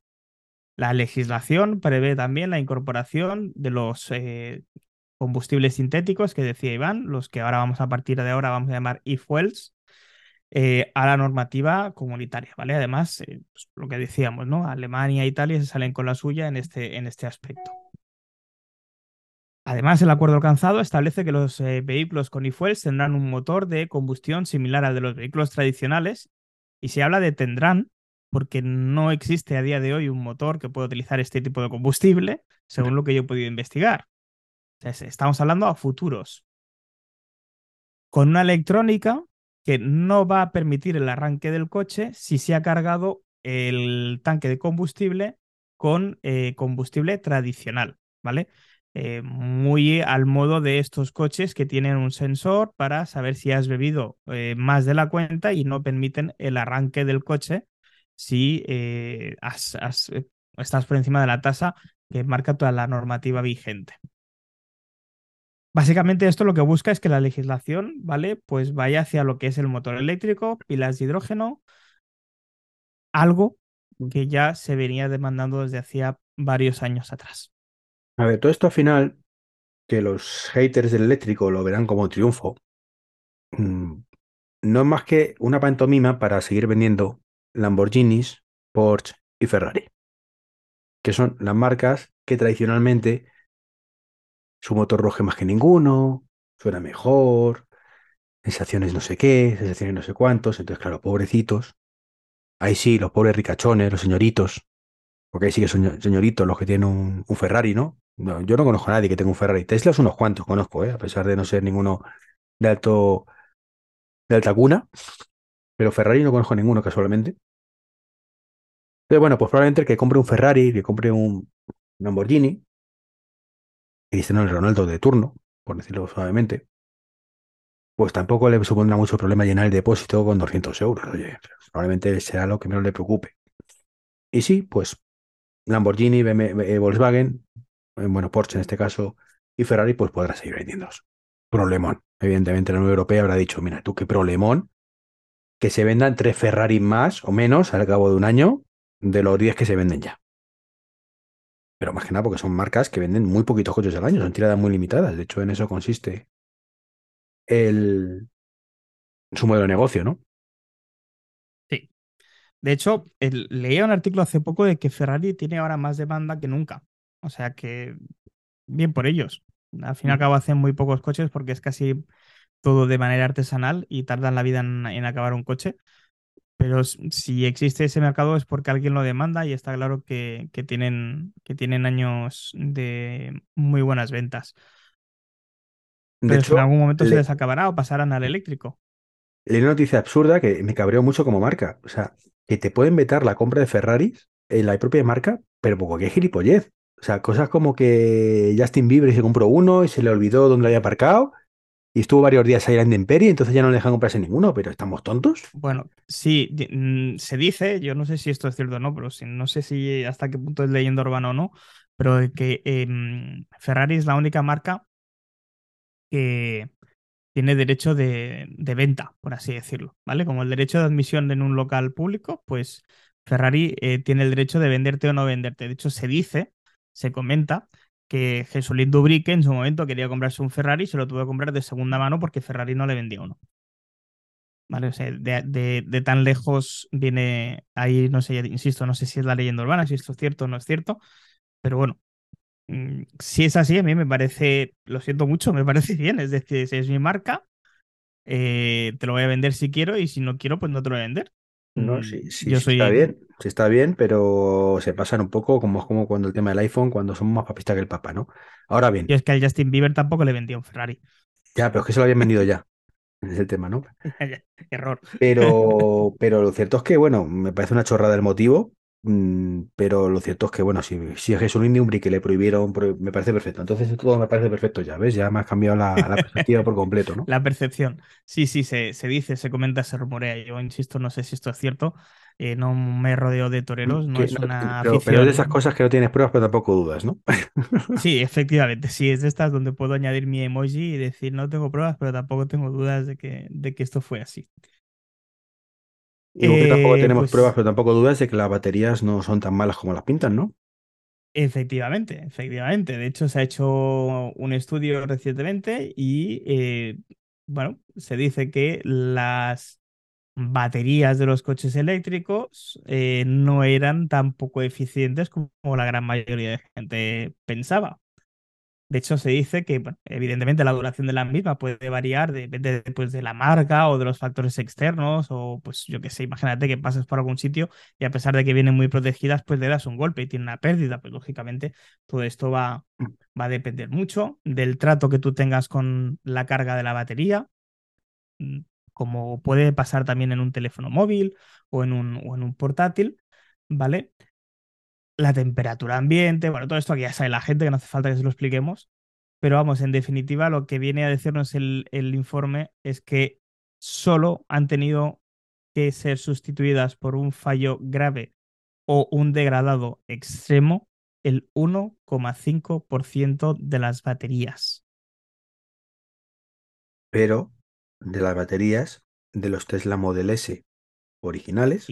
S2: La legislación prevé también la incorporación de los eh, combustibles sintéticos que decía Iván, los que ahora vamos a partir de ahora vamos a llamar e-fuels, eh, a la normativa comunitaria, ¿vale? Además, eh, pues, lo que decíamos, ¿no? Alemania e Italia se salen con la suya en este, en este aspecto. Además, el acuerdo alcanzado establece que los eh, vehículos con e-fuels tendrán un motor de combustión similar al de los vehículos tradicionales y se habla de tendrán porque no existe a día de hoy un motor que pueda utilizar este tipo de combustible, según lo que yo he podido investigar. Estamos hablando a futuros. Con una electrónica que no va a permitir el arranque del coche si se ha cargado el tanque de combustible con eh, combustible tradicional, ¿vale? Eh, muy al modo de estos coches que tienen un sensor para saber si has bebido eh, más de la cuenta y no permiten el arranque del coche si has, estás por encima de la tasa que marca toda la normativa vigente. Básicamente esto lo que busca es que la legislación, ¿vale? Pues vaya hacia lo que es el motor eléctrico, pilas de hidrógeno, algo que ya se venía demandando desde hacía varios años atrás.
S1: A ver, todo esto al final, que los haters del eléctrico lo verán como triunfo, mm, no es más que una pantomima para seguir vendiendo Lamborghinis, Porsche y Ferrari, que son las marcas que tradicionalmente su motor roje más que ninguno, suena mejor, sensaciones no sé qué, sensaciones no sé cuántos, entonces claro, pobrecitos, ahí sí, los pobres ricachones, los señoritos, porque ahí sí que son señoritos los que tienen un, Ferrari, ¿no? Yo no conozco a nadie que tenga un Ferrari, Teslas unos cuantos conozco, ¿eh? a pesar de no ser ninguno de alto de alta cuna, pero Ferrari no conozco a ninguno casualmente. Entonces, bueno, pues probablemente el que compre un Ferrari, que compre un Lamborghini, Cristiano Ronaldo de turno, por decirlo suavemente, pues tampoco le supondrá mucho problema llenar el depósito con 200 euros. Oye, probablemente será lo que menos le preocupe. Y sí, pues Lamborghini, BMW, Volkswagen, bueno, Porsche en este caso, y Ferrari, pues podrá seguir vendiéndolos. Problemón. Evidentemente la Unión Europea habrá dicho, mira, tú qué problemón que se vendan tres Ferrari más o menos al cabo de un año de los 10 que se venden ya. Pero más que nada porque son marcas que venden muy poquitos coches al año, son tiradas muy limitadas. De hecho, en eso consiste el, su modelo de negocio, ¿no?
S2: Sí. De hecho, el, leía un artículo hace poco de que Ferrari tiene ahora más demanda que nunca. O sea que, bien por ellos. Al fin y al cabo hacen muy pocos coches porque es casi todo de manera artesanal y tardan la vida en, en acabar un coche. Pero si existe ese mercado es porque alguien lo demanda y está claro que, que, tienen, que tienen años de muy buenas ventas.
S1: De
S2: Pero
S1: hecho,
S2: en algún momento
S1: le-
S2: se les acabará o pasarán al eléctrico.
S1: leí una noticia absurda que me cabreó mucho como marca. O sea, que te pueden vetar la compra de Ferraris en la propia marca, pero por cualquier gilipollez. O sea, cosas como que Justin Bieber se compró uno y se le olvidó dónde lo había aparcado y estuvo varios días ahí en Imperio, entonces ya no le dejan comprarse ninguno, pero ¿estamos tontos?
S2: Bueno, sí, mm, se dice, yo no sé si esto es cierto o no, pero no sé si hasta qué punto es leyenda urbana o no, pero que em, Ferrari es la única marca que tiene derecho de, de, venta, por así decirlo, ¿vale? Como el derecho de admisión en un local público, pues Ferrari eh, tiene el derecho de venderte o no venderte. De hecho, se dice, se comenta que Jesulín Dubrique en su momento quería comprarse un Ferrari y se lo tuvo que comprar de segunda mano porque Ferrari no le vendía uno. ¿Vale? O sea, de, tan lejos viene ahí, no sé, insisto, no sé si es la leyenda urbana, si esto es cierto o no es cierto, pero bueno, mm, si es así, a mí me parece, lo siento mucho, me parece bien, es decir, si es mi marca, eh, te lo voy a vender si quiero y si no quiero, pues no te lo voy a vender.
S1: No, sí, mm, sí, está bien, sí está bien, pero se pasan un poco como, como cuando el tema del iPhone, cuando somos más papistas que el Papa, ¿no? Ahora bien.
S2: Y es que al Justin Bieber tampoco le vendió un Ferrari.
S1: Ya, pero es que se lo habían vendido ya. Es el tema, ¿no?
S2: Error.
S1: Pero, pero lo cierto es que, bueno, me parece una chorrada el motivo, pero lo cierto es que, bueno, si, si a Jesús Indiumbri que le prohibieron, me parece perfecto. Entonces todo me parece perfecto ya, ¿ves? Ya me has cambiado la, perspectiva por completo, ¿no?
S2: La percepción. Sí, sí, se, se dice, se comenta, se rumorea. Yo insisto, no sé si esto es cierto. Eh, no me rodeo de toreros, no es una
S1: pero, pero, es de esas cosas que no tienes pruebas, pero tampoco dudas, ¿no?
S2: sí, efectivamente, sí, es de estas donde puedo añadir mi emoji y decir no tengo pruebas, pero tampoco tengo dudas de que, de que esto fue así.
S1: Y que tampoco eh, tenemos pues pruebas, pero tampoco dudas de que las baterías no son tan malas como las pintan, ¿no?
S2: Efectivamente, efectivamente. De hecho, se ha hecho un estudio recientemente y, eh, bueno, se dice que las baterías de los coches eléctricos eh, no eran tan poco eficientes como la gran mayoría de gente pensaba. De hecho, se dice que, evidentemente, la duración de la misma puede variar, depende pues, de la marca o de los factores externos, o pues yo qué sé, imagínate que pasas por algún sitio y a pesar de que vienen muy protegidas, pues le das un golpe y tiene una pérdida. Pues lógicamente, todo esto va, va a depender mucho del trato que tú tengas con la carga de la batería, mm, como puede pasar también en un teléfono móvil o en un, o en un portátil, ¿vale? La temperatura ambiente, bueno, todo esto aquí ya sabe la gente, que no hace falta que se lo expliquemos, pero vamos, en definitiva, lo que viene a decirnos el, el informe es que solo han tenido que ser sustituidas por un fallo grave o un degradado extremo el 1,5% de las baterías.
S1: Pero de las baterías de los Tesla Model S originales,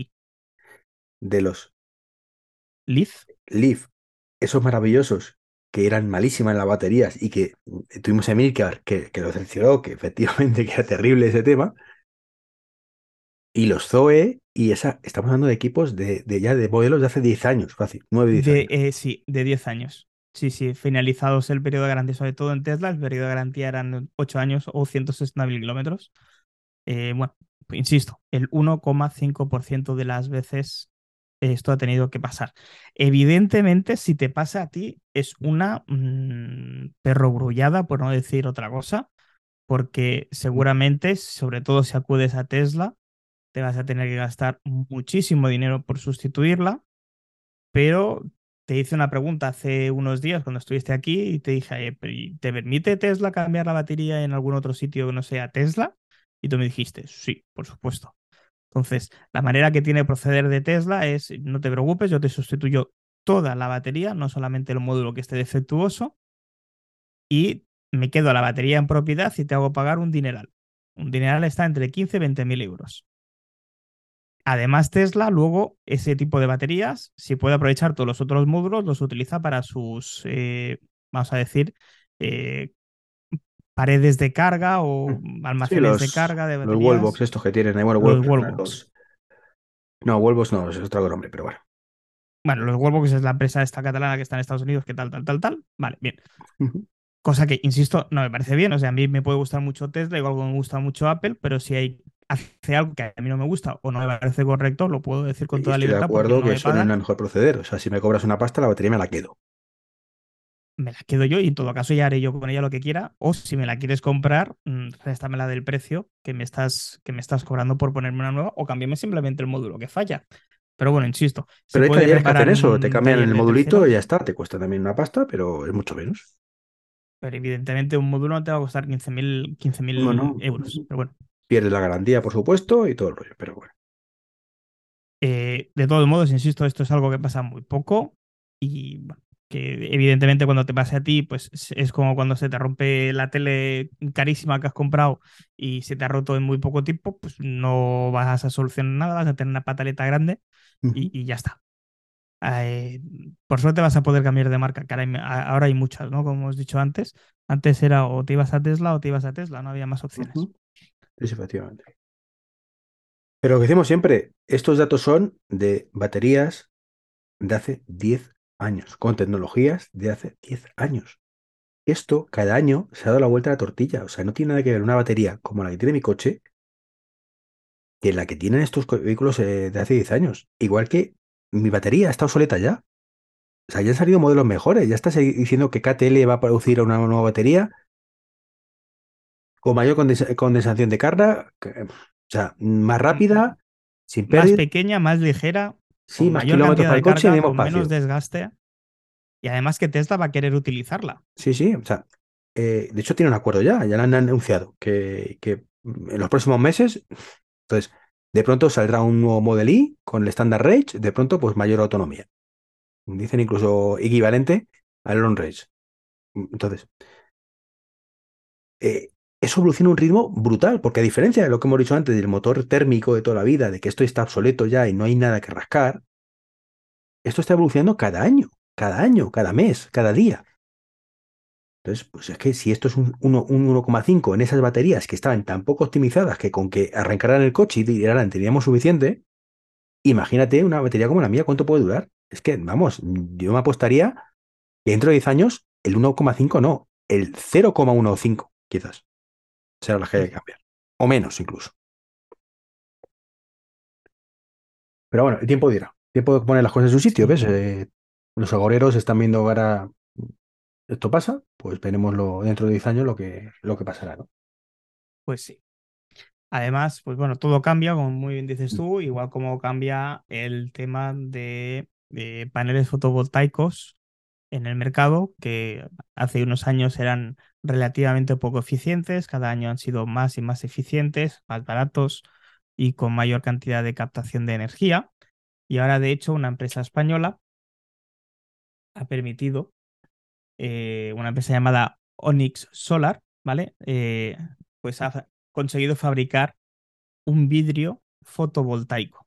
S1: de los
S2: Leaf.
S1: Leaf, esos maravillosos que eran malísimas las baterías y que tuvimos a Milcar que, que lo cercioró, que efectivamente que era terrible ese tema, y los Zoe, y esa, estamos hablando de equipos de, ya de modelos de hace 10 años, fácil, 9, 10
S2: años. Eh, sí, de 10 años. Sí, sí, finalizados el periodo de garantía, sobre todo en Tesla, el periodo de garantía eran 8 años o 160.000 kilómetros. Eh, bueno, insisto, el 1,5% de las veces esto ha tenido que pasar. Evidentemente, si te pasa a ti, es una mm, perrogrullada, por no decir otra cosa, porque seguramente, sobre todo si acudes a Tesla, te vas a tener que gastar muchísimo dinero por sustituirla, pero te hice una pregunta hace unos días cuando estuviste aquí y te dije, ¿te permite Tesla cambiar la batería en algún otro sitio que no sea Tesla? Y tú me dijiste, sí, por supuesto. Entonces, la manera que tiene proceder de Tesla es, no te preocupes, yo te sustituyo toda la batería, no solamente el módulo que esté defectuoso, y me quedo la batería en propiedad y te hago pagar un dineral. Un dineral está entre 15 y 20 mil euros. Además, Tesla luego ese tipo de baterías, si puede aprovechar todos los otros módulos, los utiliza para sus, eh, vamos a decir, eh, paredes de carga o mm. almacenes de carga de
S1: baterías. Los wallbox estos que tienen bueno, wallbox, No, wallbox no, es otro nombre, pero bueno.
S2: Bueno, los wallbox es la empresa esta catalana que está en Estados Unidos, que tal, tal, tal, tal. Vale, bien. Cosa que, insisto, no me parece bien. O sea, a mí me puede gustar mucho Tesla, igual que me gusta mucho Apple, pero si hay hace algo que a mí no me gusta o no me parece correcto, lo puedo decir con toda libertad.
S1: Estoy de acuerdo que eso no es el mejor proceder. O sea, si me cobras una pasta, la batería me la quedo.
S2: Me la quedo yo y en todo caso ya haré yo con ella lo que quiera. O si me la quieres comprar, mm, réstamela del precio que me estás, que me estás cobrando por ponerme una nueva o cámbiame simplemente el módulo que falla. Pero bueno, insisto.
S1: Pero hay talleres que hacen eso, te cambian el modulito y ya está. Te cuesta también una pasta, pero es mucho menos.
S2: Pero evidentemente un módulo no te va a costar 15.000 15
S1: Bueno,
S2: euros. Pero bueno.
S1: Pierdes la garantía, por supuesto, y todo el rollo, pero bueno.
S2: Eh, de todos modos, insisto, esto es algo que pasa muy poco y bueno, que evidentemente cuando te pase a ti, pues es como cuando se te rompe la tele carísima que has comprado y se te ha roto en muy poco tiempo, pues no vas a solucionar nada, vas a tener una pataleta grande y, ya está. Eh, por suerte vas a poder cambiar de marca, que ahora hay, muchas, ¿no? Como hemos dicho antes. Antes era o te ibas a Tesla o te ibas a Tesla, no había más opciones.
S1: Sí, efectivamente. Pero lo que decimos siempre, estos datos son de baterías de hace 10 años, con tecnologías de hace 10 años. Esto cada año se ha dado la vuelta a la tortilla, o sea, no tiene nada que ver una batería como la que tiene mi coche que la que tienen estos vehículos eh, de hace 10 años. Igual que mi batería está obsoleta ya. O sea, ya han salido modelos mejores. Ya estás diciendo que KTL va a producir una nueva batería con mayor condensación de carga, o sea, más rápida, sin
S2: pérdida. Más pequeña, más ligera,
S1: Sí, más kilómetros para el coche y
S2: con menos desgaste. Y además que Tesla va a querer utilizarla.
S1: Sí, sí. O sea, eh, de hecho tiene un acuerdo ya, ya lo han anunciado, que, en los próximos meses, entonces, de pronto saldrá un nuevo Model I con el Standard Range, de pronto, pues mayor autonomía. Dicen incluso equivalente al Long Range. Entonces, eh, eso evoluciona a un ritmo brutal, porque a diferencia de lo que hemos dicho antes del motor térmico de toda la vida, de que esto está obsoleto ya y no hay nada que rascar, esto está evolucionando cada año, cada año, cada mes, cada día. Entonces, pues es que si esto es un, 1,5 en esas baterías que estaban tan poco optimizadas que con que arrancaran el coche y tiraran teníamos suficiente, imagínate una batería como la mía, ¿cuánto puede durar? Es que, vamos, yo me apostaría que dentro de 10 años el 1,5 no, el 0,15 quizás será la que hay que cambiar. O menos incluso. Pero bueno, el tiempo dirá. El tiempo de poner las cosas en su sitio, ¿ves? Eh, los agoreros están viendo ahora esto pasa, pues veremos dentro de 10 años lo que, lo que pasará, ¿no?
S2: Pues sí. Además, pues bueno, todo cambia, como muy bien dices mm. tú, igual como cambia el tema de paneles fotovoltaicos en el mercado, que hace unos años eran relativamente poco eficientes, cada año han sido más y más eficientes, más baratos y con mayor cantidad de captación de energía. Y ahora, de hecho, una empresa española ha permitido, eh, una empresa llamada Onyx Solar, ¿vale? Eh, pues ha conseguido fabricar un vidrio fotovoltaico.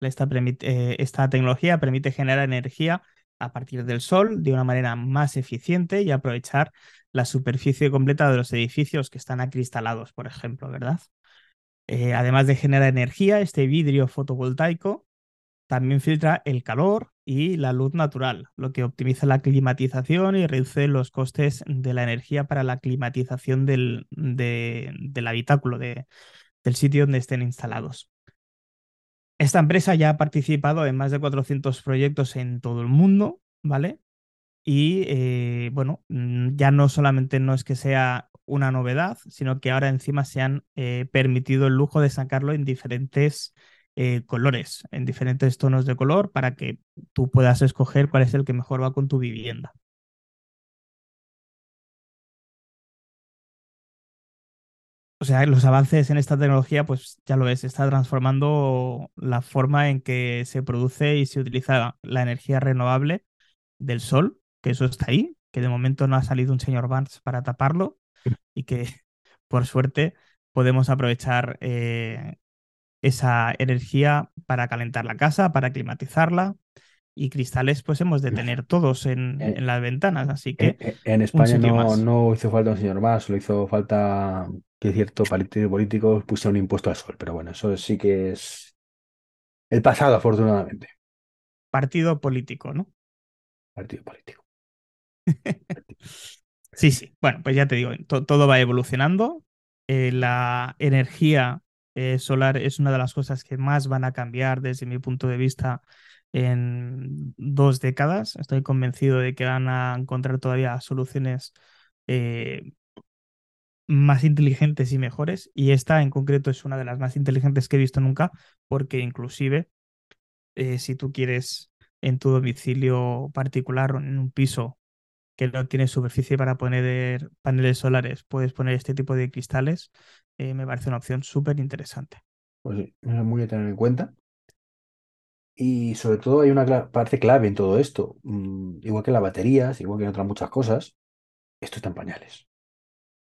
S2: Eh, esta tecnología permite generar energía a partir del sol de una manera más eficiente y aprovechar la superficie completa de los edificios que están acristalados, por ejemplo, ¿verdad? Eh, además de generar energía, este vidrio fotovoltaico también filtra el calor y la luz natural, lo que optimiza la climatización y reduce los costes de la energía para la climatización del, del habitáculo, del sitio donde estén instalados. Esta empresa ya ha participado en más de 400 proyectos en todo el mundo, ¿vale? Y eh, bueno, mm, ya no solamente no es que sea una novedad, sino que ahora encima se han eh, permitido el lujo de sacarlo en diferentes eh, colores, en diferentes tonos de color, para que tú puedas escoger cuál es el que mejor va con tu vivienda. o sea, los avances en esta tecnología, pues ya lo ves, está transformando la forma en que se produce y se utiliza la energía renovable del sol, que eso está ahí, que de momento no ha salido un señor Vance para taparlo y que por suerte podemos aprovechar eh, esa energía para calentar la casa, para climatizarla y cristales pues hemos de tener todos en, eh, las ventanas, así que...
S1: En, España no, no, hizo falta un señor más, solo hizo falta que cierto partido político pusiera un impuesto al sol, pero bueno, eso sí que es el pasado, afortunadamente.
S2: Partido político, ¿no?
S1: Partido político.
S2: sí, sí. Bueno, pues ya te digo, todo va evolucionando. Eh, la energía eh, solar es una de las cosas que más van a cambiar desde mi punto de vista en dos décadas. Estoy convencido de que van a encontrar todavía soluciones eh, más inteligentes y mejores. Y esta en concreto es una de las más inteligentes que he visto nunca, porque inclusive si tú quieres en tu domicilio particular o en un piso que no tienes superficie para poner paneles solares, puedes poner este tipo de cristales, eh, me parece una opción súper interesante.
S1: Pues sí, es muy a tener en cuenta. Y sobre todo hay una parte clave en todo esto. Mm, igual que las baterías, igual que en otras muchas cosas, esto está en pañales.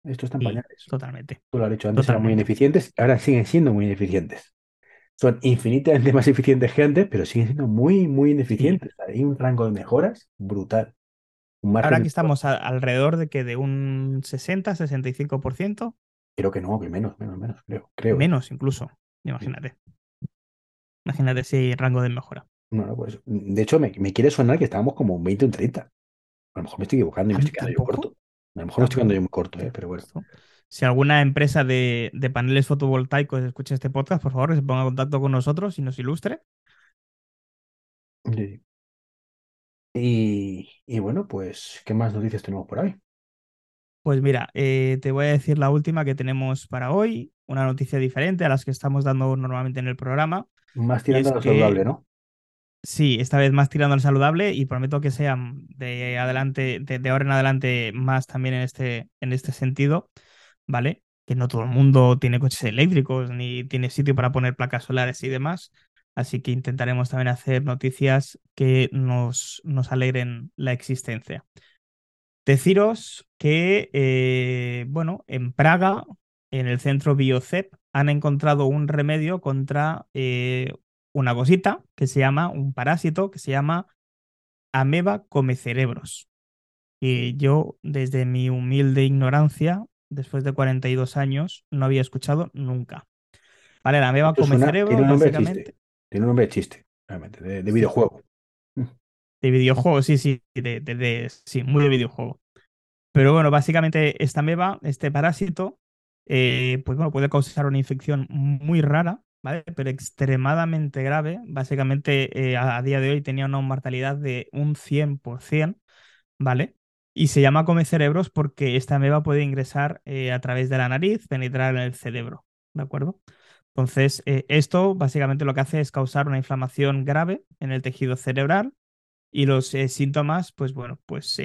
S1: Esto está en pañales.
S2: Totalmente.
S1: Tú lo has dicho antes, eran muy ineficientes, ahora siguen siendo muy ineficientes. Son infinitamente más eficientes que antes, pero siguen siendo muy, muy ineficientes. Hay un rango de mejoras brutal.
S2: Ahora que estamos alrededor de que de un 60, 65%.
S1: Creo que no, que menos, menos, menos, creo. creo
S2: ¿eh? menos incluso, imagínate. Imagínate si rango de mejora.
S1: Bueno, pues, de hecho, me, quiere sonar que estábamos como un 20 o un 30. A lo mejor me estoy equivocando y me estoy quedando yo corto. A lo mejor me estoy quedando yo muy corto, ¿eh? pero bueno.
S2: Si alguna empresa de, paneles fotovoltaicos escucha este podcast, por favor, que se ponga en contacto con nosotros y nos ilustre.
S1: Y, bueno, pues, ¿qué más noticias tenemos por ahí?
S2: Pues mira, eh, te voy a decir la última que tenemos para hoy, una noticia diferente a las que estamos dando normalmente en el programa.
S1: Más tirando a lo saludable, ¿no?
S2: Sí, esta vez más tirando al saludable y prometo que sea de adelante, de, ahora en adelante, más también en este, en este sentido, ¿vale? Que no todo el mundo tiene coches eléctricos ni tiene sitio para poner placas solares y demás. Así que intentaremos también hacer noticias que nos, nos alegren la existencia. Deciros que, eh, bueno, en Praga, en el centro BioCEP, han encontrado un remedio contra eh, una cosita que se llama, un parásito que se llama ameba come cerebros. Y yo, desde mi humilde ignorancia, después de 42 años, no había escuchado nunca. Vale, la ameba come cerebros.
S1: Tiene Tiene un nombre de chiste, realmente, de, videojuego.
S2: De videojuego, sí, sí, de, sí, muy de videojuego. Pero bueno, básicamente esta ameba, este parásito, eh, pues bueno, puede causar una infección muy rara ¿vale? Pero extremadamente grave. Básicamente, eh, a, día de hoy tenía una mortalidad de un 100%, ¿vale? Y se llama come cerebros porque esta ameba puede ingresar eh, a través de la nariz, penetrar en el cerebro, ¿de acuerdo? Entonces, eh, esto básicamente lo que hace es causar una inflamación grave en el tejido cerebral y los síntomas, pues bueno, pues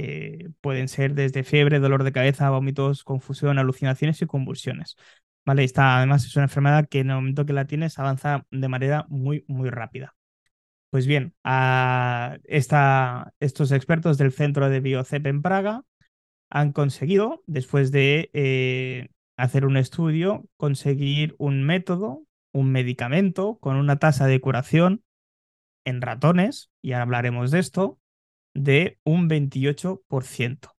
S2: pueden ser desde fiebre, dolor de cabeza, vómitos, confusión, alucinaciones y convulsiones. ¿vale? Esta además es una enfermedad que en el momento que la tienes avanza de manera muy, muy rápida. Pues bien, estos expertos del Centro de Biocep en Praga han conseguido, después de eh, hacer un estudio, conseguir un método, un medicamento con una tasa de curación en ratones, y ahora hablaremos de esto, de un 28%.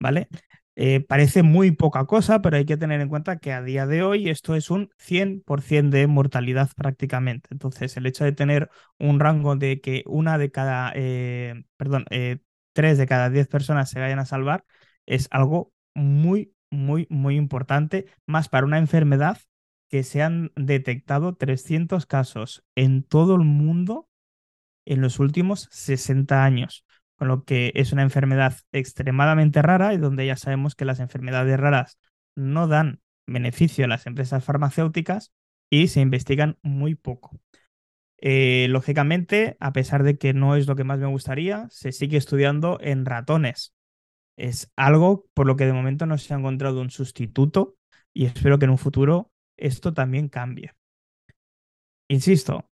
S2: ¿Vale? Eh, parece muy poca cosa, pero hay que tener en cuenta que a día de hoy esto es un 100% de mortalidad prácticamente. Entonces, el hecho de tener un rango de que una de cada, eh, perdón, eh, tres de cada diez personas se vayan a salvar es algo muy, muy, muy importante, más para una enfermedad que se han detectado 300 casos en todo el mundo en los últimos 60 años con lo que es una enfermedad extremadamente rara y donde ya sabemos que las enfermedades raras no dan beneficio a las empresas farmacéuticas y se investigan muy poco. Eh, lógicamente, a pesar de que no es lo que más me gustaría, se sigue estudiando en ratones. Es algo por lo que de momento no se ha encontrado un sustituto y espero que en un futuro esto también cambie. Insisto,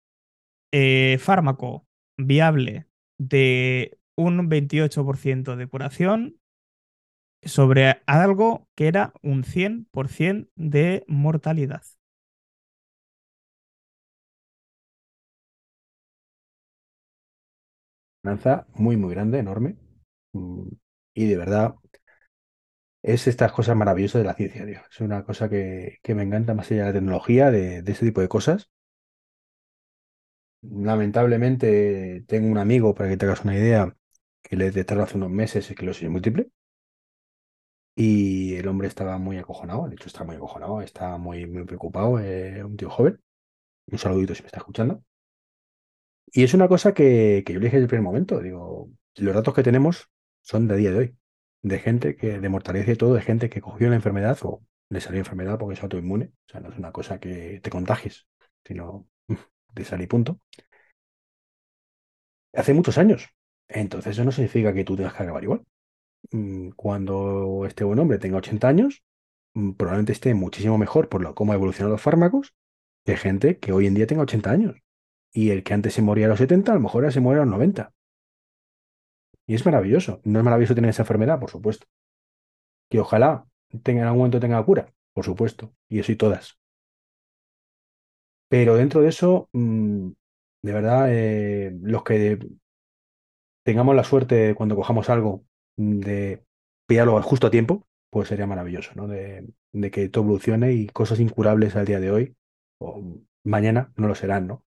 S2: eh, fármaco viable de un 28% de curación sobre algo que era un 100% de mortalidad.
S1: Lanza muy, muy grande, enorme. Y de verdad, es estas cosas maravillosas de la ciencia, Es una cosa que, me encanta más allá de la tecnología, de, ese tipo de cosas. Lamentablemente, tengo un amigo, para que te hagas una idea, que le detectaron hace unos meses esclerosis múltiple. Y el hombre estaba muy acojonado, de hecho está muy acojonado, está muy, muy preocupado, eh, un tío joven. Un saludito si me está escuchando. Y es una cosa que, yo le dije desde el primer momento, digo, los datos que tenemos son de día de hoy, de gente que, de mortalidad y todo, de gente que cogió la enfermedad o le salió enfermedad porque es autoinmune, o sea, no es una cosa que te contagies, sino de salir punto. Hace muchos años, entonces eso no significa que tú tengas que acabar igual. mm, cuando este buen hombre tenga 80 años, mm, probablemente esté muchísimo mejor por lo, cómo evolucionan los fármacos que gente que hoy en día tenga 80 años. Y el que antes se moría a los 70, a lo mejor ahora se muere a los 90. Y es maravilloso. No es maravilloso tener esa enfermedad, por supuesto. Que ojalá tenga, en algún momento tenga cura, por supuesto. Y eso y todas. Pero dentro de eso, mm, de verdad, eh, los que tengamos la suerte cuando cojamos algo mm, de pillarlo justo a tiempo, pues sería maravilloso, ¿no? De, de que todo evolucione y cosas incurables al día de hoy o mañana no lo serán, ¿no?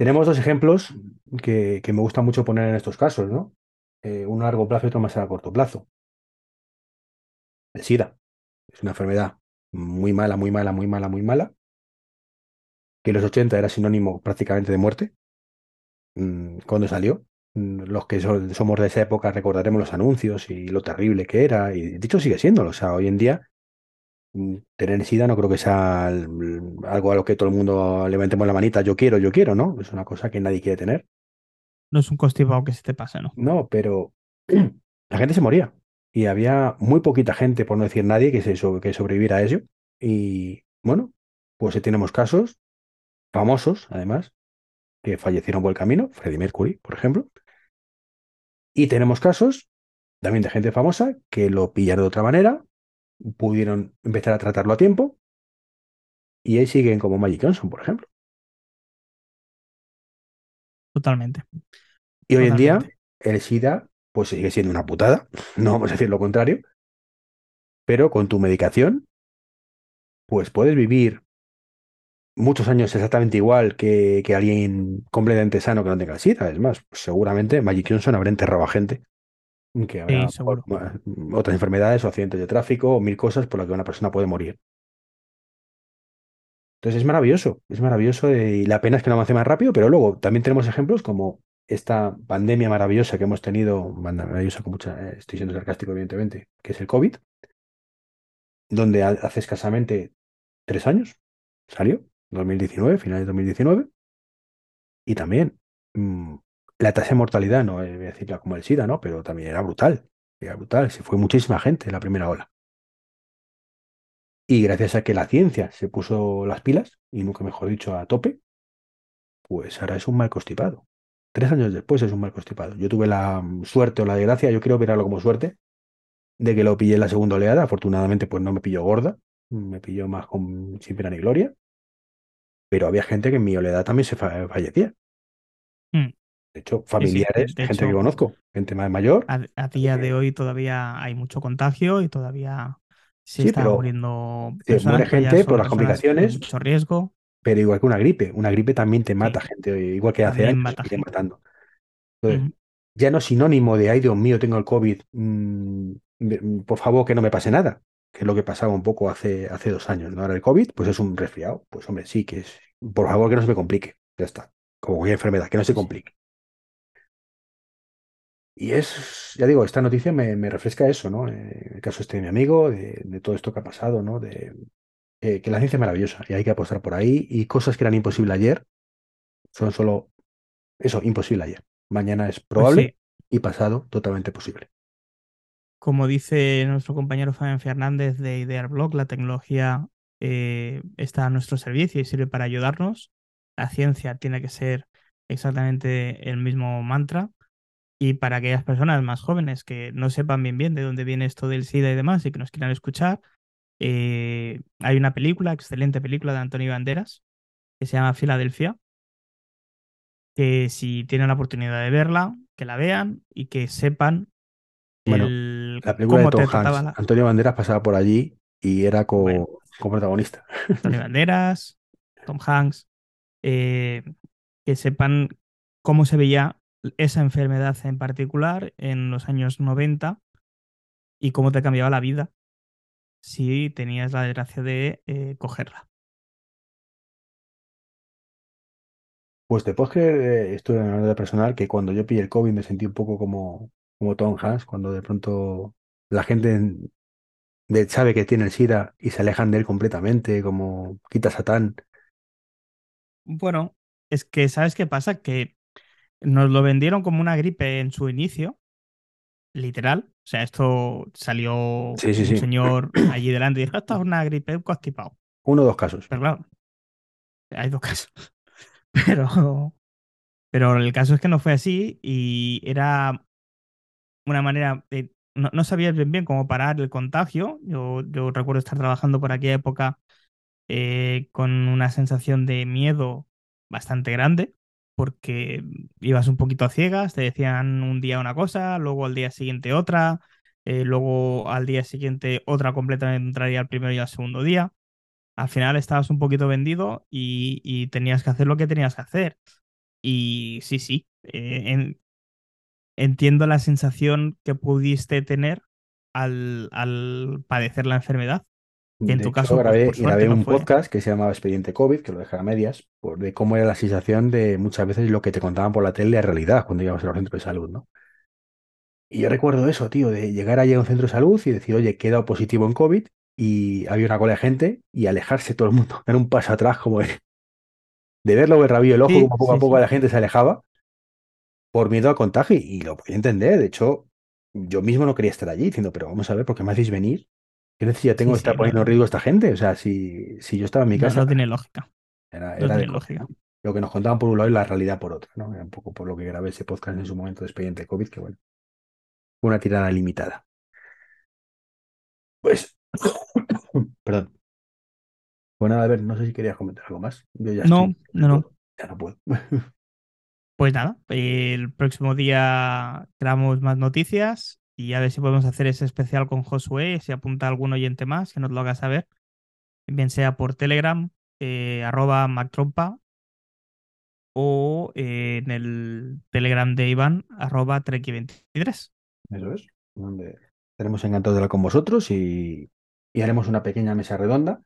S1: Tenemos dos ejemplos que, que me gusta mucho poner en estos casos, ¿no? Eh, uno a largo plazo y otro más a corto plazo. El SIDA es una enfermedad muy mala, muy mala, muy mala, muy mala, que en los 80 era sinónimo prácticamente de muerte mm, cuando salió. Mm, Los que so- somos de esa época recordaremos los anuncios y lo terrible que era, y de hecho sigue siéndolo. O sea, hoy en día tener SIDA no creo que sea mm, algo a lo que todo el mundo levantemos la manita, yo quiero, yo quiero, ¿no? Es una cosa que nadie quiere tener.
S2: No es un constipado que se te pase, ¿no?
S1: No, pero la gente se moría y había muy poquita gente, por no decir nadie, que, se que sobreviviera a ello. Y bueno, pues sí tenemos casos famosos, además, que fallecieron por el camino, Freddie Mercury, por ejemplo. Y tenemos casos también de gente famosa que lo pillaron de otra manera, pudieron empezar a tratarlo a tiempo y ahí siguen como Magic Johnson, por ejemplo.
S2: Totalmente.
S1: Y hoy en día el SIDA pues sigue siendo una putada, no vamos a decir lo contrario, pero con tu medicación pues puedes vivir muchos años exactamente igual que, que alguien completamente sano que no tenga el SIDA. Es más, seguramente Magic Johnson habrá enterrado a gente que habrá
S2: Sí, seguro.
S1: por- otras enfermedades o accidentes de tráfico o mil cosas por las que una persona puede morir. Entonces es maravilloso, es maravilloso y la pena es que no avance más rápido, pero luego también tenemos ejemplos como esta pandemia maravillosa que hemos tenido, maravillosa con mucha, eh, estoy siendo sarcástico evidentemente, que es el COVID, donde ha- hace escasamente tres años salió, 2019, finales de 2019, y también mm, la tasa de mortalidad, no voy a decirla como el SIDA, ¿no? Pero también era brutal, era brutal, se fue muchísima gente en la primera ola. Y gracias a que la ciencia se puso las pilas, y nunca mejor dicho, a tope, pues ahora es un mal constipado. Tres años después es un mal constipado. Yo tuve la mm, suerte o la desgracia, yo quiero verlo como suerte, de que lo pillé en la segunda oleada. Afortunadamente, pues no me pilló gorda, me pilló más con sin pena ni gloria. Pero había gente que en mi oleada también se fa- fallecía.
S2: Mm.
S1: De hecho,
S2: Sí, sí.
S1: familiares,
S2: De
S1: gente que conozco, gente más mayor.
S2: a, a día de hoy todavía hay mucho contagio y todavía se
S1: Sí, pero
S2: muriendo
S1: muere gente por las complicaciones,
S2: mucho riesgo.
S1: pero igual que una gripe. Una gripe también te mata gente, igual que hace años,
S2: gente.
S1: matando. Entonces,
S2: Ujú.
S1: ya no es sinónimo de, ay Dios mío, tengo el COVID, mm, me- por favor que no me pase nada, que es lo que pasaba un poco hace, hace dos años, ¿no? Ahora el COVID, pues es un resfriado, pues hombre, sí, que es, por favor que no se me complique, ya está, como cualquier enfermedad, que no se complique. Y es, ya digo, esta noticia me, me refresca eso, ¿no? Eh, el caso este de mi amigo, de, de todo esto que ha pasado, ¿no? De eh, que la ciencia es maravillosa y hay que apostar por ahí y cosas que eran imposibles ayer son solo eso, imposible ayer. Mañana es
S2: Pues
S1: probable
S2: sí,
S1: y pasado totalmente posible.
S2: como dice nuestro compañero Fabián Fernández de Idearblog, la tecnología eh, está a nuestro servicio y sirve para ayudarnos. La ciencia tiene que ser exactamente el mismo mantra. Y para aquellas personas más jóvenes que no sepan bien bien de dónde viene esto del SIDA y demás y que nos quieran escuchar, eh, hay una película, excelente película de Antonio Banderas, que se llama Filadelfia, que si tienen la oportunidad de verla, que la vean y que sepan
S1: Bueno,
S2: el
S1: la película de
S2: cómo
S1: Tom
S2: te trataba
S1: Hanks,
S2: la...
S1: Antonio Banderas pasaba por allí y era
S2: Bueno,
S1: co, protagonista.
S2: Antonio Banderas, Tom Hanks, eh, que sepan cómo se veía esa enfermedad en particular en los años 90 y cómo te cambiaba la vida si tenías la desgracia de eh, cogerla.
S1: Pues te puedes creer, eh, esto de manera personal, que cuando yo pillé el COVID me sentí un poco como, como Tom Hanks, cuando de pronto la gente en- de- sabe que tiene el SIDA y se alejan de él completamente, como quita Satán.
S2: Bueno, es que ¿sabes qué pasa? Que nos lo vendieron como una gripe en su inicio literal. O sea, esto salió
S1: Sí, sí,
S2: un
S1: sí.
S2: señor allí delante y dijo, esto es una gripe constipado.
S1: Uno o dos casos.
S2: Pero claro, hay dos casos. Pero, pero el caso es que no fue así y era una manera de... No, no sabías bien bien cómo parar el contagio. Yo, yo recuerdo estar trabajando por aquella época eh, con una sensación de miedo bastante grande, porque ibas un poquito a ciegas, te decían un día una cosa, luego al día siguiente otra, eh, luego al día siguiente otra completamente entraría al primero y al segundo día. Al final estabas un poquito vendido y, tenías que hacer lo que tenías que hacer. Y sí, sí, eh, en- entiendo la sensación que pudiste tener al, padecer la enfermedad, en
S1: De
S2: tu
S1: hecho,
S2: caso, pues
S1: grabé,
S2: suerte
S1: grabé un podcast que se llamaba Expediente COVID, que lo dejé a medias, por, de cómo era la sensación de muchas veces lo que te contaban por la tele de realidad cuando íbamos a los centros de salud, ¿no? Y yo recuerdo eso, tío, de llegar allí a un centro de salud y decir, oye, he quedado positivo en COVID y había una cola de gente y alejarse todo el mundo, dar un paso atrás como de, de verlo el rabillo el ojo,
S2: Sí,
S1: como poco a poco
S2: sí.
S1: la gente se alejaba por miedo al contagio y lo podía entender. De hecho, yo mismo no quería estar allí diciendo, pero vamos a ver, ¿por qué me hacéis venir? ¿Qué necesidad tengo
S2: Sí,
S1: de estar
S2: sí, no,
S1: poniendo en riesgo a esta gente? O sea, si, si yo estaba en mi
S2: no,
S1: casa,
S2: no tiene lógica.
S1: era,
S2: No tiene lógica.
S1: ¿no? Lo que nos contaban por un lado y la realidad por otro, ¿no? Era un poco por lo que grabé ese podcast en su momento de expediente COVID, que bueno, fue una tirada limitada. Pues, perdón. Nada, a ver, no sé si querías comentar algo más. Yo ya
S2: No,
S1: estoy,
S2: no, no.
S1: ya no puedo.
S2: Pues nada, el próximo día grabamos más noticias y a ver si podemos hacer ese especial con Josué, si apunta algún oyente más, que nos lo haga saber, bien sea por Telegram, eh, arroba MacTrompa, o eh, en el Telegram de Iván, arroba Treki23.
S1: Eso es. Donde estaremos encantados de hablar con vosotros y, y haremos una pequeña mesa redonda.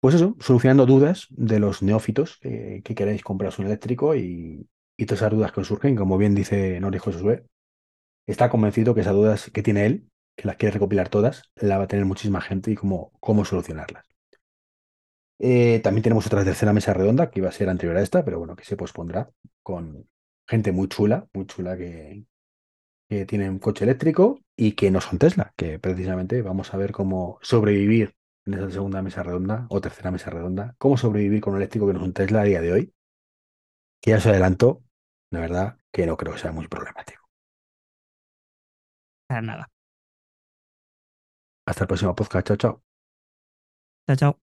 S1: Pues eso, solucionando dudas de los neófitos que, que queréis comprar un eléctrico y, y todas esas dudas que os surgen. Como bien dice Nori Josué, está convencido que esas dudas que tiene él, que las quiere recopilar todas, la va a tener muchísima gente y cómo, cómo solucionarlas. Eh, también tenemos otra tercera mesa redonda que iba a ser anterior a esta, pero bueno, que se pospondrá con gente muy chula, muy chula que, que tiene un coche eléctrico y que no son Tesla, que precisamente vamos a ver cómo sobrevivir en esa segunda mesa redonda o tercera mesa redonda, cómo sobrevivir con un eléctrico que no es un Tesla a día de hoy, que ya os adelanto, la verdad, que no creo que sea muy problemático.
S2: Nada.
S1: Hasta el próximo podcast, chao, chao.
S2: Chao, chao.